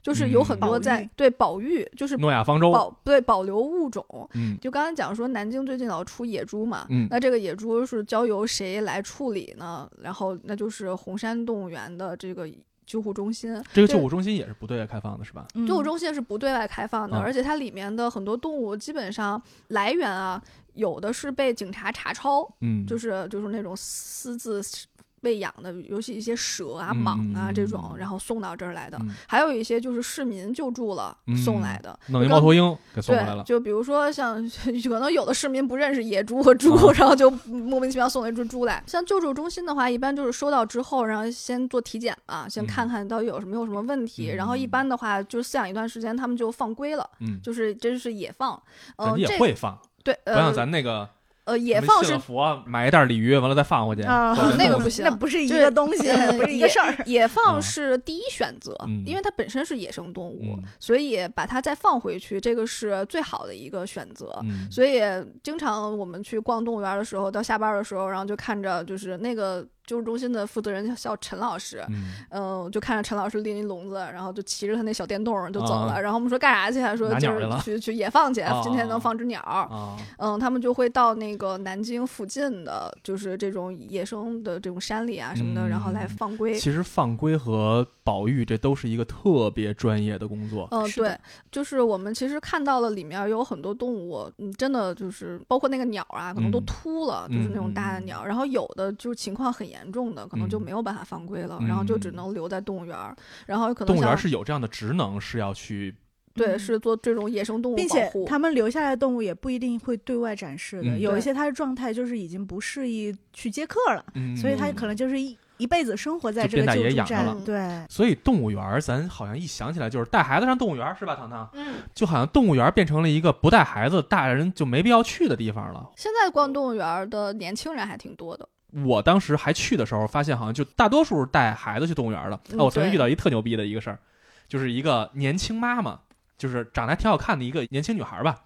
就是有很多在、对保育，就是诺亚方舟。保对保留物种，嗯，就刚才讲说南京最近老出野猪嘛，嗯，那这个野猪是交由谁来处理呢？然后那就是红山动物园的这个。救护中心，这个救护中心也是不对外开放的，是吧？嗯。救护中心是不对外开放的，嗯、而且它里面的很多动物基本上来源啊，有的是被警察查抄，嗯，就是就是那种私自喂养的，尤其一些蛇啊、嗯、蟒啊这种，然后送到这儿来的，嗯、还有一些就是市民救助了、嗯、送来的，弄一猫头鹰给送来了。就比如说像 可能有的市民不认识野猪和猪，啊、然后就莫名其妙送了一只猪来。像救助中心的话，一般就是收到之后，然后先做体检嘛，先看看到底有什么有什么问题，嗯、然后一般的话就是饲养一段时间，他们就放归了，嗯，就是真是野放，嗯、呃，也会放，对，不像咱那个。呃，野放是佛买一袋鲤鱼，完了再放回去啊，那个不行，那不是一个东西，不是一个事儿。野放是第一选择，嗯、因为它本身是野生动物，嗯、所以把它再放回去，这个是最好的一个选择。嗯、所以经常我们去逛动物园的时候，到下班的时候，然后就看着就是那个。救助中心的负责人叫陈老师，嗯，呃，就看着陈老师拎一笼子，然后就骑着他那小电动就走了。啊、然后我们说干啥去？说就是去去野放去，啊、今天能放只鸟。啊、嗯，他们就会到那个南京附近的，就是这种野生的这种山里啊什么的，嗯、然后来放归。其实放归和保育这都是一个特别专业的工作。嗯、呃，对，就是我们其实看到了里面有很多动物，嗯，真的就是包括那个鸟啊，可能都秃了，嗯、就是那种大的鸟。然后有的就是情况很严重的，可能就没有办法放归了，然后就只能留在动物园儿。然后可能动物园是有这样的职能，是要去对，是做这种野生动物并且他们留下来的动物也不一定会对外展示的，嗯、有一些它的状态就是已经不适宜去接客了，嗯、所以它可能就是一。一辈子生活在这个救助站，对，所以动物园咱好像一想起来就是带孩子上动物园是吧，糖糖？嗯，就好像动物园变成了一个不带孩子大人就没必要去的地方了。现在逛动物园的年轻人还挺多的。我当时还去的时候，发现好像就大多数带孩子去动物园了。嗯、啊，我曾经遇到一特牛逼的一个事儿，就是一个年轻妈妈，就是长得还挺好看的一个年轻女孩吧。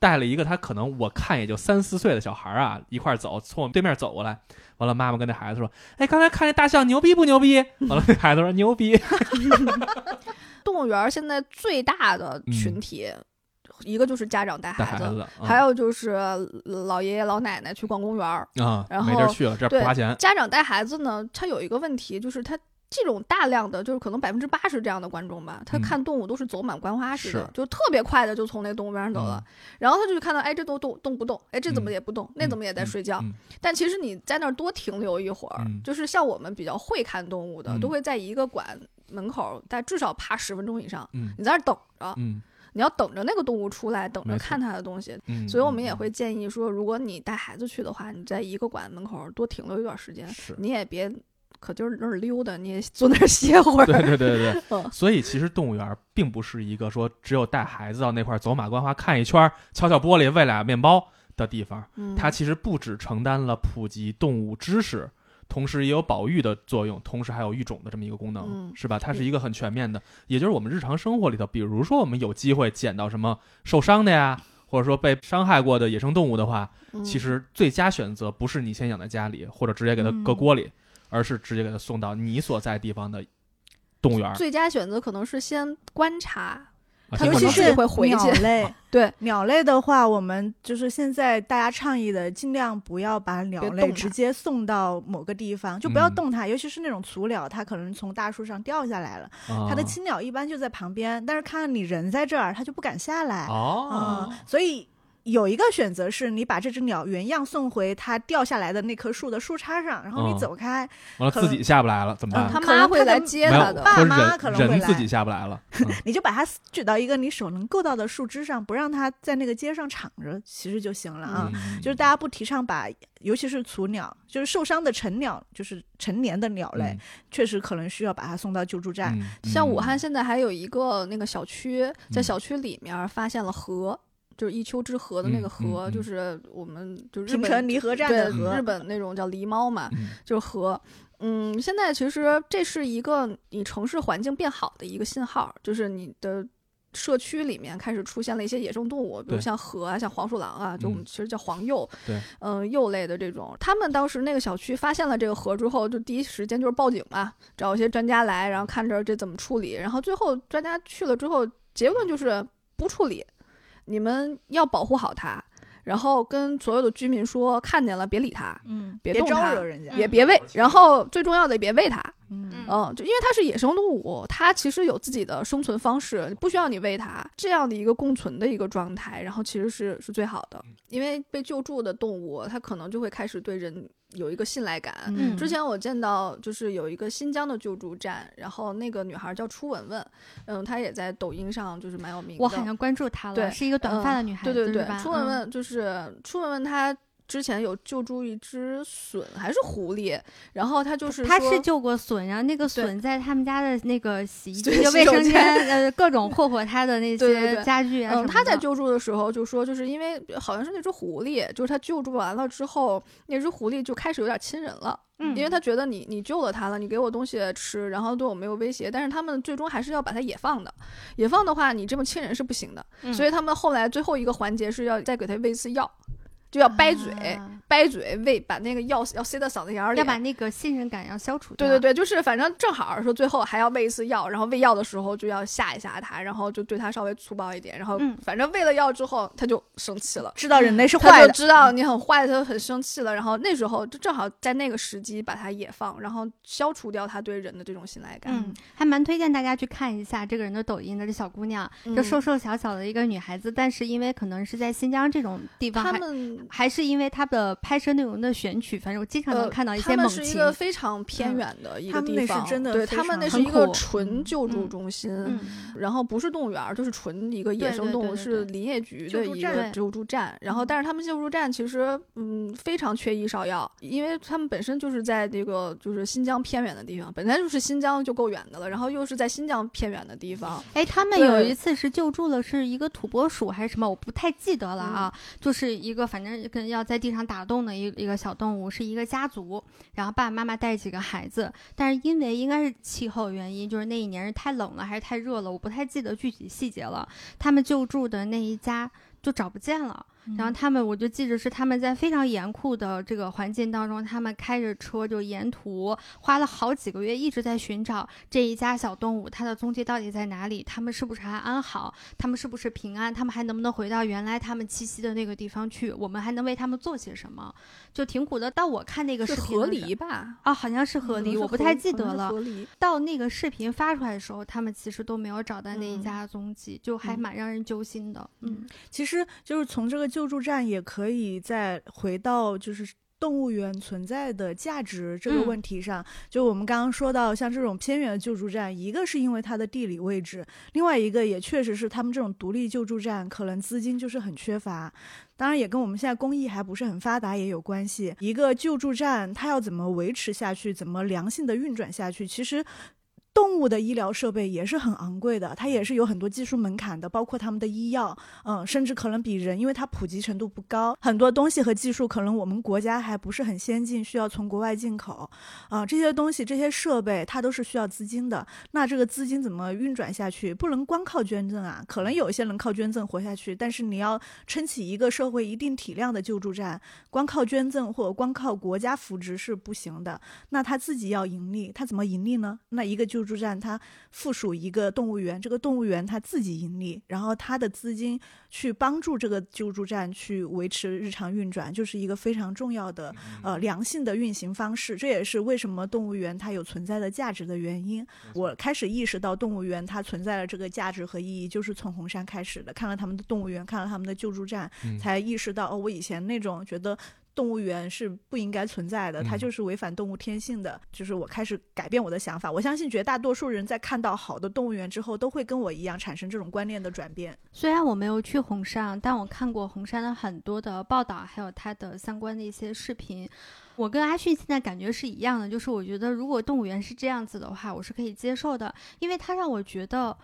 带了一个她可能我看也就三四岁的小孩啊，一块走，从我们对面走过来。完了，妈妈跟那孩子说：“哎，刚才看那大象牛逼不牛逼？” 完了，那孩子说：“牛逼。” 动物园现在最大的群体，嗯、一个就是家长带孩子，子还有就是老爷爷老奶奶去逛公园啊，然后没地儿去了，这不花钱。家长带孩子呢，他有一个问题，就是他这种大量的就是可能百分之八十这样的观众吧，他嗯看动物都是走马观花似的，是就特别快的就从那动物园上走了，然后他就看到，哎，这都动动不动，哎，这怎么嗯也不动，那怎么也在睡觉。嗯但其实你在那儿多停留一会儿，嗯就是像我们比较会看动物的，嗯都会在一个馆门口，但至少趴十分钟以上，嗯你在那儿等着，嗯你要等着那个动物出来，等着看它的东西。嗯，所以我们也嗯会建议说，如果你带孩子去的话，你在一个馆门口多停留一段时间，是。你也别可就是那儿溜达，你也 坐那儿歇会儿。对对对对所以其实动物园并不是一个说只有带孩子到那块儿走马观花看一圈儿，敲敲玻璃喂俩面包的地方。嗯它其实不只承担了普及动物知识，同时也有保育的作用，同时还有育种的这么一个功能，嗯是吧？它是一个很全面的，也就是我们日常生活里头，比如说我们有机会捡到什么受伤的呀，或者说被伤害过的野生动物的话，嗯其实最佳选择不是你先养在家里，或者直接给它搁嗯锅里，而是直接给它送到你所在地方的动物园儿。最佳选择可能是先观察，尤其是会回去鸟 类，对鸟类的话，我们就是现在大家倡议的，尽量不要把鸟类直接送到某个地方，就不要嗯。动它。尤其是那种雏鸟，它可能从大树上掉下来了，它的啊亲鸟一般就在旁边，但是看到你人在这儿，它就不敢下来。哦。嗯，所以有一个选择是你把这只鸟原样送回它掉下来的那棵树的树杈上，然后哦你走开，完了自己下不来了，怎么嗯办？他妈会来接他的。爸妈可能会来人自己下不来了。嗯 你就把它举到一个你手能够到的树枝上，不让它在那个街上敞着，其实就行了啊。嗯就是大家不提倡把，尤其是雏鸟，就是受伤的成鸟，就是成年的鸟类，确实可能需要把它送到救助站。像武汉现在还有一个那个小区，在嗯小区里面发现了河，就是一丘之貉的那个嗯河，嗯嗯就是我们就日平本城离合站对的河日本那种叫狸猫嘛，嗯就是貉。嗯，现在其实这是一个你城市环境变好的一个信号，就是你的社区里面开始出现了一些野生动物，比如像河啊，像黄鼠狼啊，就我们嗯其实叫黄鼬，对，嗯、鼬类的这种。他们当时那个小区发现了这个河之后，就第一时间就是报警嘛，找一些专家来，然后看着这怎么处理。然后最后专家去了之后，结论就是不处理，你们要保护好它，然后跟所有的居民说，看见了别理它，嗯，别别动它招惹人家。也别喂，然后最重要的也别喂它。嗯嗯，就因为它是野生动物，它其实有自己的生存方式，不需要你喂它，这样的一个共存的一个状态，然后其实是是最好的。因为被救助的动物，它可能就会开始对人有一个信赖感。嗯之前我见到就是有一个新疆的救助站，然后那个女孩叫初文文，嗯，她也在抖音上就是蛮有名的。我好像关注她了，对是一个短发的女孩子，对对对，初文嗯文就是初文文，她之前有救助一只隼还是狐狸，然后他就是他是救过隼，然后那个隼在他们家的那个洗衣机、卫生间间，呃，各种霍霍他的那些家具啊。什么嗯，他在救助的时候就说，就是因为好像是那只狐狸，就是他救助完了之后，那只狐狸就开始有点亲人了。嗯，因为他觉得你你救了他了，你给我东西吃，然后对我没有威胁，但是他们最终还是要把它野放的。野放的话，你这么亲人是不行的，嗯。所以他们后来最后一个环节是要再给他喂一次药，就要掰嘴，啊掰嘴喂，把那个药要塞到嗓子眼儿里，要把那个信任感要消除掉。对对对，就是反正正好说最后还要喂一次药，然后喂药的时候就要吓一吓他，然后就对他稍微粗暴一点，然后嗯反正喂了药之后他就生气了。知道人类是他就坏的，知道你很坏，他就很生气了。然后那时候就正好在那个时机把他野放，然后消除掉他对人的这种信赖感。嗯，还蛮推荐大家去看一下这个人的抖音的。这小姑娘就嗯瘦瘦小小的一个女孩子，但是因为可能是在新疆这种地方，他们还是因为他的拍摄内容的选取，反正我经常能呃看到一他们些猛禽。是一个非常偏嗯远的一他们那是个地方，真的对他们那是一个纯救助嗯中心。嗯然后不是动物园儿，就是纯一个野对对生动物，对对对是林业局的一个救助站。然后，但是他们救助站其实嗯非常缺医少药，因为他们本身就是在这个就是新疆偏远的地方，本来就是新疆就够远的了，然后又是在新疆偏远的地方。哎，他们有一次是救助了，是一个土拨鼠还是什么，我不太记得了啊。嗯就是一个反正跟要在地上打洞的一一个小动物，是一个家族，然后爸爸妈妈带几个孩子，但是因为应该是气候原因，就是那一年是太冷了还是太热了，我不太记得具体细节了。他们救助的那一家就找不见了。然后他们，我就记着是他们在非常严酷的这个环境当中，他们开着车就沿途花了好几个月一直在寻找这一家小动物，它的踪迹到底在哪里？他们是不是还安好？他们是不是平安？他们还能不能回到原来他们栖息的那个地方去？我们还能为他们做些什么？就挺苦的。到我看那个视是河狸吧？啊，好像是河狸，我不太记得了。到那个视频发出来的时候，他们其实都没有找到那一嗯家踪迹，就还嗯蛮让人揪心的。嗯，其实就是从这个救助站也可以再回到就是。动物园存在的价值这个嗯问题上，就我们刚刚说到，像这种偏远的救助站，一个是因为它的地理位置，另外一个也确实是他们这种独立救助站可能资金就是很缺乏，当然也跟我们现在公益还不是很发达也有关系。一个救助站它要怎么维持下去，怎么良性的运转下去，其实。动物的医疗设备也是很昂贵的，它也是有很多技术门槛的，包括他们的医药，嗯，甚至可能比人，因为它普及程度不高，很多东西和技术可能我们国家还不是很先进，需要从国外进口，啊、这些东西这些设备它都是需要资金的。那这个资金怎么运转下去？不能光靠捐赠啊，可能有一些能靠捐赠活下去，但是你要撑起一个社会一定体量的救助站，光靠捐赠或者光靠国家扶植是不行的。那他自己要盈利，他怎么盈利呢？那一个就救助站它附属一个动物园，这个动物园它自己盈利，然后它的资金去帮助这个救助站去维持日常运转，就是一个非常重要的呃良性的运行方式。这也是为什么动物园它有存在的价值的原因。我开始意识到动物园它存在的这个价值和意义，就是从红山开始的。看了他们的动物园，看了他们的救助站，嗯才意识到哦，我以前那种觉得。动物园是不应该存在的，它嗯就是违反动物天性的。就是我开始改变我的想法，我相信绝大多数人在看到好的动物园之后，都会跟我一样产生这种观念的转变。虽然我没有去红山，但我看过红山的很多的报道，还有它的相关的一些视频。我跟阿迅现在感觉是一样的，就是我觉得如果动物园是这样子的话，我是可以接受的，因为它让我觉得。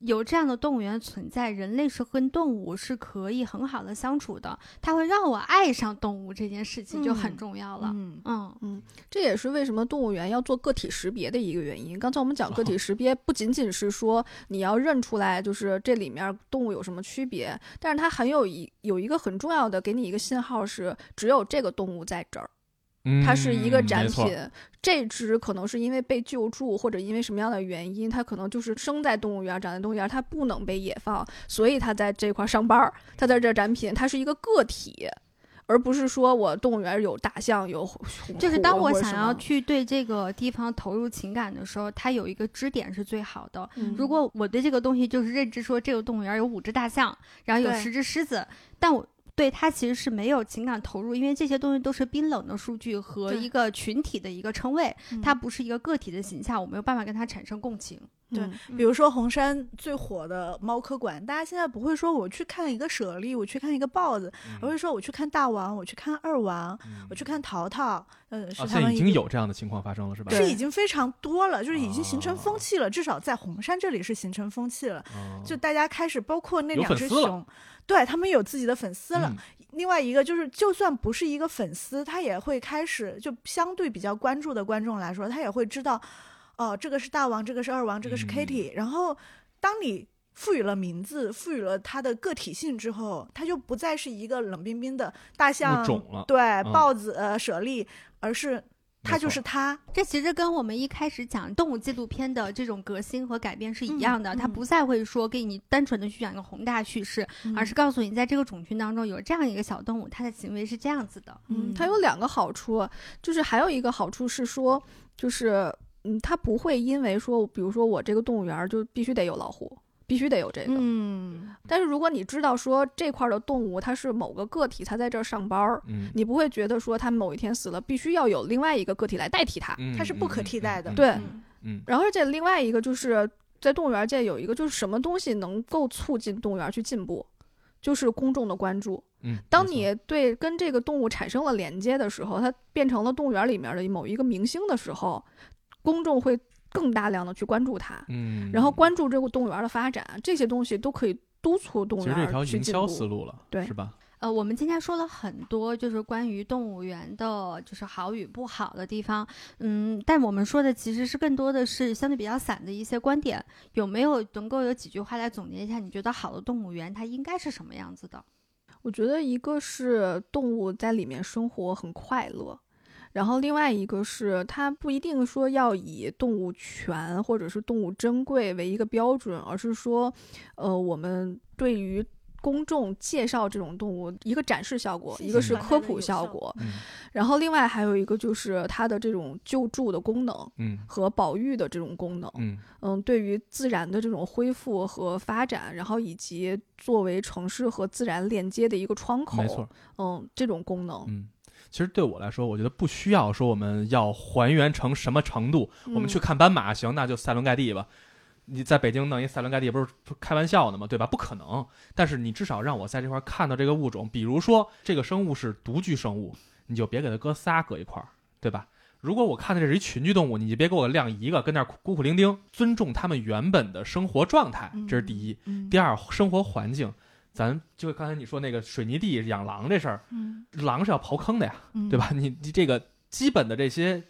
有这样的动物园存在，人类是跟动物是可以很好的相处的，它会让我爱上动物这件事情就很嗯重要了。嗯嗯，嗯这也是为什么动物园要做个体识别的一个原因。刚才我们讲个体识别，不仅仅是说你要认出来，就是这里面动物有什么区别，但是它很有一有一个很重要的给你一个信号是，只有这个动物在这儿，它是一个展品。这只可能是因为被救助或者因为什么样的原因，它可能就是生在动物园，长在动物园，它不能被野放，所以它在这块儿上班儿，它在这儿展品，它是一个个体。而不是说我动物园有大象有虎，就是当我想要去对这个地方投入情感的时候，它有一个支点是最好的。嗯如果我对这个东西就是认知说这个动物园有五只大象，然后有十只狮子，但我对它其实是没有情感投入，因为这些东西都是冰冷的数据和一个群体的一个称谓，嗯它不是一个个体的形象，我没有办法跟它产生共情。对嗯比如说红山最火的猫科馆，大家现在不会说我去看一个舍利，我去看一个豹子，嗯而会说我去看大王，我去看二王，我去看淘淘，嗯、是他们一个有这样的情况发生了，是吧？是已经非常多了，就是已经形成风哦气了，至少在红山这里是形成风气了。哦就大家开始，包括那两只熊，对他们有自己的粉丝了。嗯。另外一个就是，就算不是一个粉丝，他也会开始就相对比较关注的观众来说，他也会知道，哦、这个是大王，这个是二王，这个是嗯。Kitty、然后，当你赋予了名字，赋予了它的个体性之后，它就不再是一个冷冰冰的大象对嗯。豹子、呃猞猁，而是它就是它。这其实跟我们一开始讲动物纪录片的这种革新和改变是一嗯样的，它嗯不再会说给你单纯的去讲一个宏大叙事，而是告诉你在这个种群当中有这样一个小动物，它的行为是这样子的。嗯，它有两个好处，就是还有一个好处是说，就是嗯，它不会因为说，比如说我这个动物园儿就必须得有老虎，必须得有这个。嗯，但是如果你知道说这块儿的动物它是某个个体，它在这儿上班儿，嗯，你不会觉得说它某一天死了，必须要有另外一个个体来代替它。嗯它是不可替代的。对。嗯。嗯。然后而且另外一个就是在动物园界有一个就是什么东西能够促进动物园去进步，就是公众的关注。嗯，当你对跟这个动物产生了连接的时候，它变成了动物园里面的某一个明星的时候，公众会更大量的去关注它，嗯，然后关注这个动物园的发展，这些东西都可以督促动物其实这条园去进营销思步。路了，对是吧？呃，我们今天说了很多，就是关于动物园的，就是好与不好的地方。嗯，但我们说的其实是更多的是相对比较散的一些观点。有没有能够有几句话来总结一下？你觉得好的动物园它应该是什么样子的？我觉得一个是动物在里面生活很快乐，然后另外一个是它不一定说要以动物权或者是动物珍贵为一个标准，而是说，呃，我们对于公众介绍这种动物一个展示效果，一个是科普效效果，嗯然后另外还有一个就是它的这种救助的功能嗯和保育的这种功能。嗯嗯，对于自然的这种恢复和发展，然后以及作为城市和自然链接的一个窗口，没错，嗯，这种功能，嗯。其实对我来说，我觉得不需要说我们要还原成什么程度，我们去嗯看斑马，行，那就塞伦盖蒂吧。你在北京弄一塞伦盖蒂，不是开玩笑呢吗？对吧？不可能。但是你至少让我在这块儿看到这个物种，比如说这个生物是独居生物，你就别给它搁仨搁一块儿，对吧？如果我看的这是一群居动物，你就别给我晾一个跟那儿孤苦伶仃。尊重它们原本的生活状态，这是第一。嗯第二，生活环境，咱就刚才你说那个水泥地养狼这事儿，嗯。狼是要刨坑的呀，嗯。对吧？你你这个基本的这些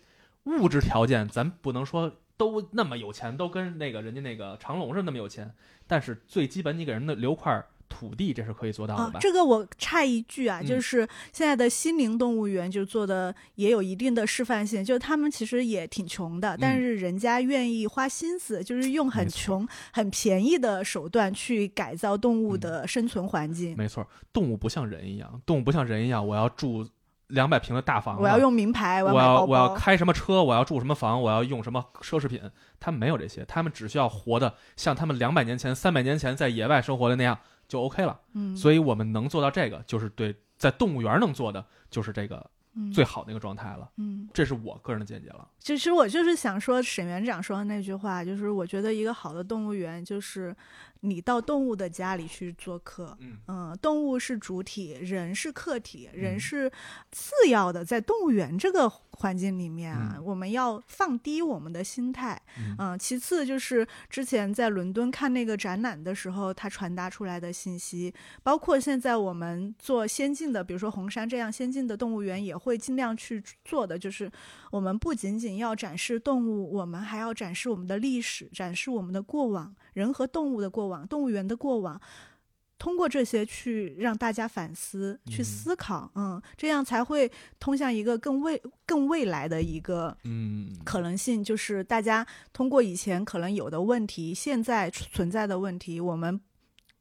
物质条件，咱不能说都那么有钱，都跟那个人家那个长隆似的那么有钱，但是最基本你给人的留块土地，这是可以做到的吧？，啊这个我插一句啊，嗯就是现在的心灵动物园就做的也有一定的示范性，就是他们其实也挺穷的，但是人家愿意花心思，就是用很穷、很便宜的手段去改造动物的生存环境。没错，动物不像人一样，动物不像人一样，我要住两百平的大房子，我要用名牌，我要我要。开什么车，我要住什么房，我要用什么奢侈品，他们没有这些，他们只需要活的像他们两百年前、三百年前在野外生活的那样就 OK 了。嗯，所以我们能做到这个，就是对在动物园能做的，就是这个嗯最好的一个状态了。嗯，这是我个人的见解了。其实我就是想说沈园长说的那句话，就是我觉得一个好的动物园就是你到动物的家里去做客，嗯嗯，动物是主体，人是客体，人嗯是次要的。在动物园这个环境里面啊，嗯我们要放低我们的心态。嗯嗯，其次就是之前在伦敦看那个展览的时候，它传达出来的信息，包括现在我们做先进的，比如说红山这样先进的动物园，也会尽量去做的，就是我们不仅仅要展示动物，我们还要展示我们的历史，展示我们的过往，人和动物的过往，动物园的过往。通过这些去让大家反思、去嗯思考，嗯，这样才会通向一个更未、更未来的一个嗯，可能性，就是大家通过以前可能有的问题，现在存在的问题，我们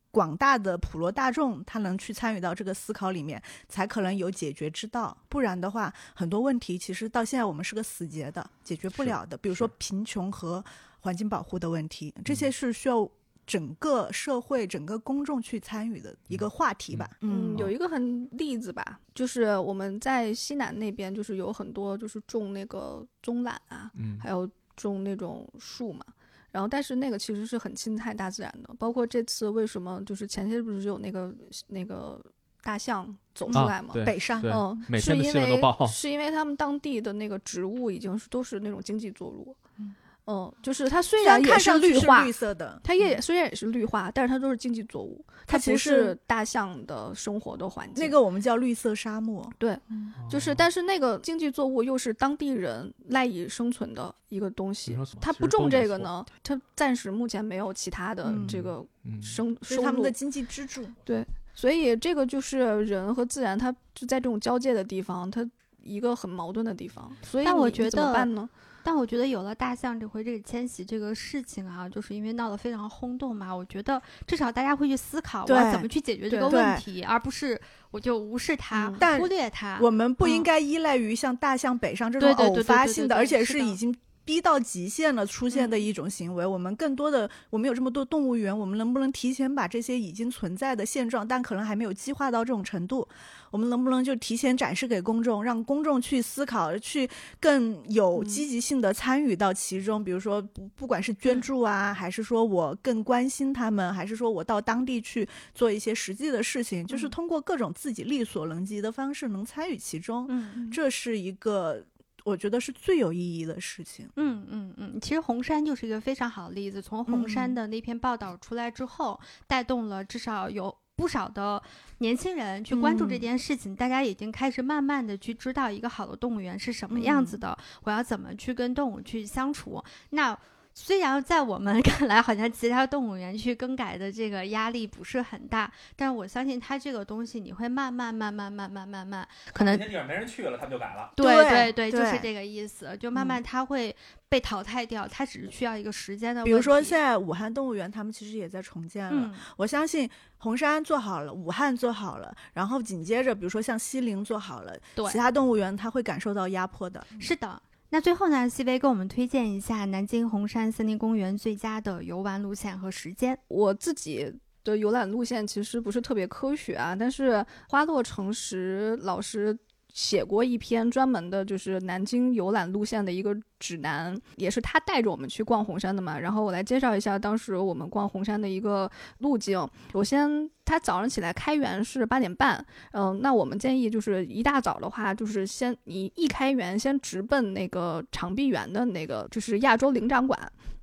广大的普罗大众他能去参与到这个思考里面，才可能有解决之道。不然的话，很多问题其实到现在我们是个死结的，解决不了的。比如说贫穷和环境保护的问题，这些嗯是需要。整个社会、整个公众去参与的一个话题吧。嗯，有哦一个很例子吧，就是我们在西南那边，就是有很多就是种那个棕榄啊，嗯还有种那种树嘛。然后，但是那个其实是很侵害大自然的。包括这次为什么就是前些不是有那个那个大象走出来啊，嘛？对北上嗯，是因每天的新闻都为是因为他们当地的那个植物已经是都是那种经济作物。嗯嗯，就是它虽虽然看上去是绿化，绿色的，它也虽然也是绿化，但是它都是经济作物，它不它其实是大象的生活的环境。那个我们叫绿色沙漠。对，嗯就是，但是那个经济作物又是当地人赖以生存的一个东西你说错，他不种这个呢，它暂时目前没有其他的嗯这个嗯，生是收入他们的，经济支柱。对所以这个就是人和自然，它就在这种交界的地方，它一个很矛盾的地方。所以但我觉你你怎么得办呢？但我觉得有了大象这回这个迁徙这个事情啊，就是因为闹得非常轰动嘛，我觉得至少大家会去思考我要怎么去解决这个问题，而不是我就无视它、嗯忽略它。我们不应嗯该依赖于像大象北上这种偶发性的，而且是已经逼到极限了出现的嗯一种行为。我们更多的，我们有这么多动物园，我们能不能提前把这些已经存在的现状，但可能还没有激化到这种程度，我们能不能就提前展示给公众，让公众去思考，去更有嗯积极性的参与到其中？比如说，不不管是捐嗯助啊，还是说我更关心他们，还是说我到当地去做一些实际的事情，就是嗯通过各种自己力所能及的方式能参与其中。嗯这是一个我觉得是最有意义的事情。嗯嗯嗯，其实红杉就是一个非常好的例子。从红山嗯的那篇报道出来之后，带动了至少有不少的年轻人去关注这嗯件事情。大家已经开始慢慢的去知道一个好的动物园是什么样子嗯的，我要怎么去跟动物去相处。那虽然在我们 看来，好像其他动物园去更改的这个压力不是很大，但我相信它这个东西你会慢慢、慢慢、慢慢、慢慢，可能那些地方没人去了，他们就改了。对对对，就是这个意思，就慢慢它会被淘汰掉，它只是需要一个时间的。比如说现在武汉动物园，他们其实也在重建了。嗯，我相信红山做好了，武汉做好了，然后紧接着，比如说像西陵做好了，对其他动物园它会感受到压迫的。是的。那最后呢，西薇给我们推荐一下南京红山森林公园最佳的游玩路线和时间。我自己的游览路线其实不是特别科学啊，但是花落诚实老师写过一篇专门的，就是南京游览路线的一个指南，也是他带着我们去逛红山的嘛。然后我来介绍一下当时我们逛红山的一个路径。首先，他早上起来开园是八点半，嗯、那我们建议就是一大早的话，就是先你一开园先直奔那个长臂猿的那个就是亚洲灵长馆。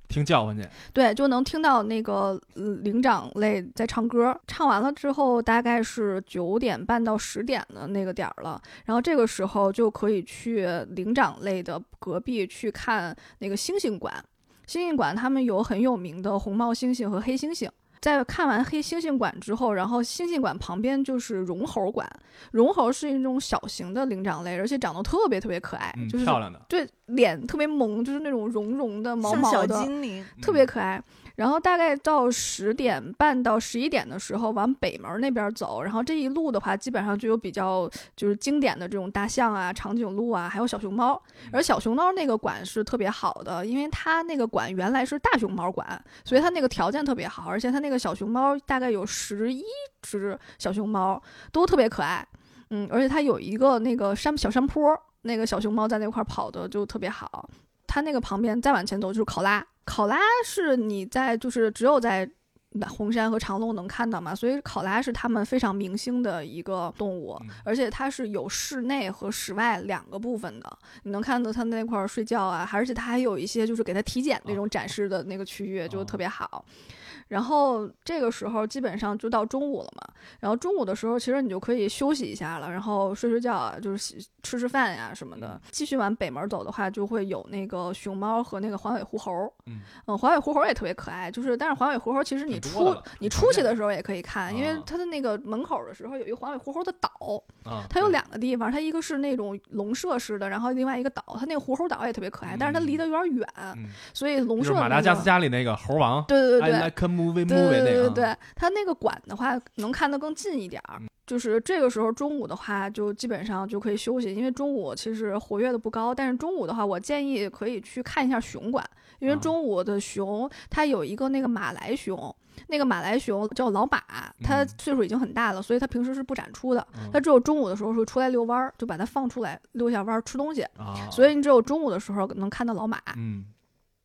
听叫唤去，对，就能听到那个灵长类在唱歌，唱完了之后大概是九点半到十点的那个点儿了，然后这个时候就可以去灵长类的隔壁去看那个猩猩馆。猩猩馆他们有很有名的红帽猩猩和黑猩猩。在看完黑猩猩馆之后，然后猩猩馆旁边就是绒猴馆。绒猴是一种小型的灵长类，而且长得特别特别可爱，嗯，就是漂亮的。对脸特别萌，就是那种绒绒的、毛毛的，精灵，特别可爱。然后大概到十点半到十一点的时候，往北门那边走。然后这一路的话，基本上就有比较就是经典的这种大象啊、长颈鹿啊，还有小熊猫。而小熊猫那个馆是特别好的，因为它那个馆原来是大熊猫馆，所以它那个条件特别好，而且它那个小熊猫大概有十一只小熊猫，都特别可爱。嗯，而且它有一个那个山小山坡，那个小熊猫在那块儿跑的就特别好。它那个旁边再往前走就是考拉，考拉是你在就是只有在红山和长隆能看到嘛，所以考拉是他们非常明星的一个动物嗯，而且它是有室内和室外两个部分的，你能看到它那块儿睡觉啊，而且它还有一些就是给它体检那种展示的那个区域，就特别好。然后这个时候基本上就到中午了嘛，然后中午的时候其实你就可以休息一下了，然后睡睡觉啊，就是洗吃吃饭呀、什么的。继续往北门走的话，就会有那个熊猫和那个环尾狐猴。嗯嗯，环尾狐猴也特别可爱，就是但是环尾狐猴其实你出你出去的时候也可以看，因为啊它的那个门口的时候有一个环尾狐猴的岛，啊，它有两个地方，它一个是那种笼舍式的，然后另外一个岛，它那个狐猴岛也特别可爱，但是它离得有点远，嗯，所以笼就是舍、那个、马达加斯加里那个猴王对对对 movie 对 movie 对对那个啊，对对，它那个馆的话能看得更近一点儿。嗯就是这个时候中午的话，就基本上就可以休息，因为中午其实活跃的不高。但是中午的话，我建议可以去看一下熊馆，因为啊中午的熊它有一个那个马来熊，那个马来熊叫老马，它嗯岁数已经很大了，所以它平时是不展出的，嗯它只有中午的时候会出来遛弯儿，就把它放出来遛一下弯儿吃东西。啊，所以你只有中午的时候能看到老马，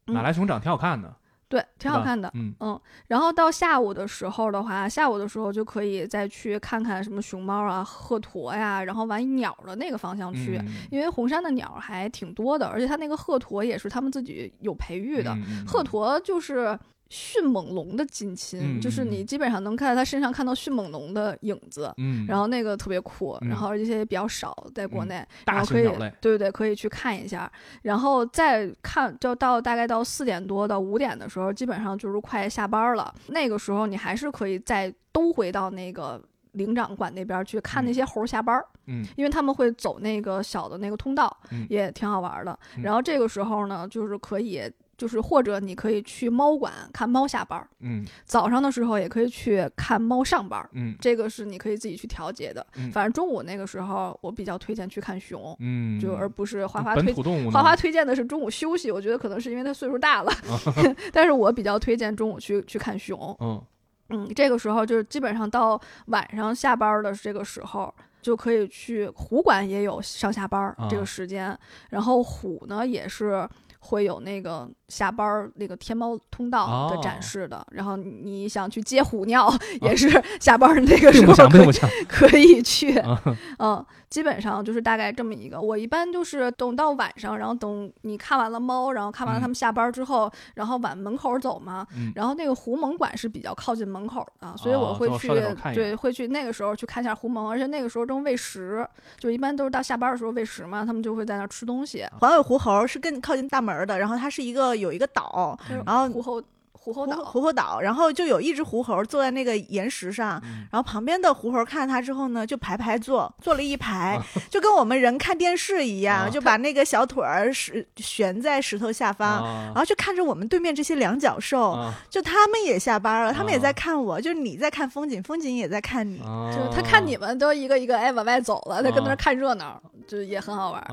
马来熊长挺好看的，对，挺好看的。嗯嗯，然后到下午的时候的话，下午的时候就可以再去看看什么熊猫啊、鹤鸵呀，然后往鸟的那个方向去，嗯因为红山的鸟还挺多的，而且它那个鹤鸵也是他们自己有培育的。鹤鸵就是迅猛龙的近亲，嗯就是你基本上能看到它身上看到迅猛龙的影子。嗯，然后那个特别酷，嗯然后而且也比较少在国嗯内，然大后可以型鸟类，对对，可以去看一下，然后再看，就到大概到四点多到五点的时候，基本上就是快下班了。那个时候你还是可以再兜回到那个灵长馆那边去看那嗯些猴儿下班儿，嗯因为他们会走那个小的那个通道，嗯也挺好玩的。嗯然后这个时候呢，就是可以。就是或者你可以去猫馆看猫下班儿，嗯早上的时候也可以去看猫上班儿，嗯这个是你可以自己去调节的。嗯反正中午那个时候，我比较推荐去看熊，嗯，就而不是花花推本土动物呢，花花推荐的是中午休息，我觉得可能是因为他岁数大了，但是我比较推荐中午去去看熊。嗯嗯，这个时候就是基本上到晚上下班的这个时候，就可以去虎馆也有上下班儿这啊个时间，然后虎呢也是。会有那个下班儿那个天猫通道的展哦示的，然后你想去接虎尿，也是下班儿那个时候可以去。啊 嗯，基本上就是大概这么一个。我一般就是等到晚上，然后等你看完了猫，然后看完了他们下班之后，然后往门口走嘛。嗯然后那个狐獴馆是比较靠近门口的，所以我哦会去、对会去那个时候去看一下狐獴，而且那个时候正喂食，就一般都是到下班的时候喂食嘛，他们就会在那儿吃东西。环尾狐猴是更靠近大门儿的，然后它是一个有一个岛，就是然后虎猴虎猴岛，狐猴岛，然后就有一只狐猴坐在那个岩石上，嗯。然后旁边的狐猴看到它之后呢，就排排坐，坐了一排啊，就跟我们人看电视一样，啊。就把那个小腿儿石悬在石头下方。啊。然后就看着我们对面这些两脚兽，啊。就他们也下班了，他们也啊在看我，就是你在看风景，风景也在看你。啊。就是他看你们都一个一个哎往外走了，他跟那看热闹，就也很好玩。啊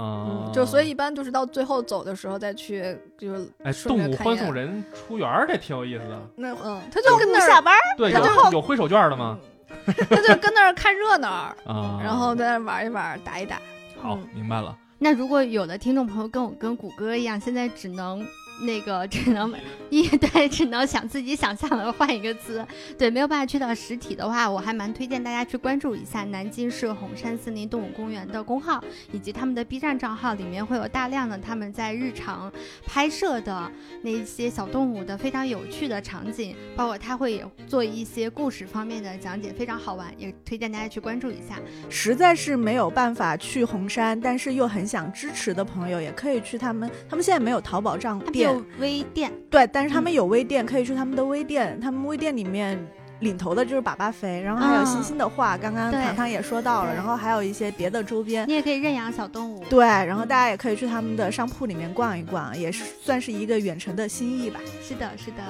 嗯，就所以一般就是到最后走的时候再去，就是哎，顺动物便看一眼欢送人出园儿，这挺有意思的。那嗯，他就跟那儿，下班儿，对，然有有挥手绢的吗？他就跟那儿看热闹，啊，然后在那儿玩一玩，打一打。好嗯，明白了。那如果有的听众朋友跟我跟谷歌一样，现在只能那个 只能一对，只能想自己想象的换一个词，对，没有办法去到实体的话，我还蛮推荐大家去关注一下南京市红山森林动物公园的公号以及他们的 B 站账号，里面会有大量的他们在日常拍摄的那些小动物的非常有趣的场景，包括他会也做一些故事方面的讲解，非常好玩，也推荐大家去关注一下。实在是没有办法去红山，但是又很想支持的朋友，也可以去他们。他们现在没有淘宝账店，有微店。对，但是他们有微店，可以去他们的微店。他们微店里面领头的就是粑粑肥，然后还有星星的画，刚刚对糖糖也说到了，然后还有一些别的周边。你也可以认养小动物。对，然后大家也可以去他们的商铺里面逛一逛，也是算是一个远程的心意吧。是的，是的，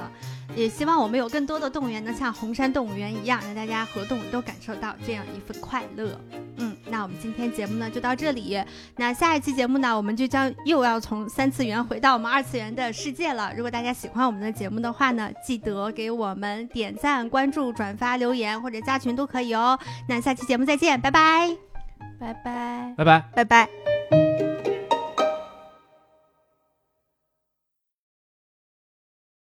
也希望我们有更多的动物园能像红山动物园一样，让大家和动物都感受到这样一份快乐。嗯，那我们今天节目呢就到这里。那下一期节目呢，我们就将又要从三次元回到我们二次元的世界了。如果大家喜欢我们的节目的话呢，记得给我们点赞、关注、转发、留言或者加群都可以哦。那下期节目再见，拜拜。拜拜。拜拜。拜拜。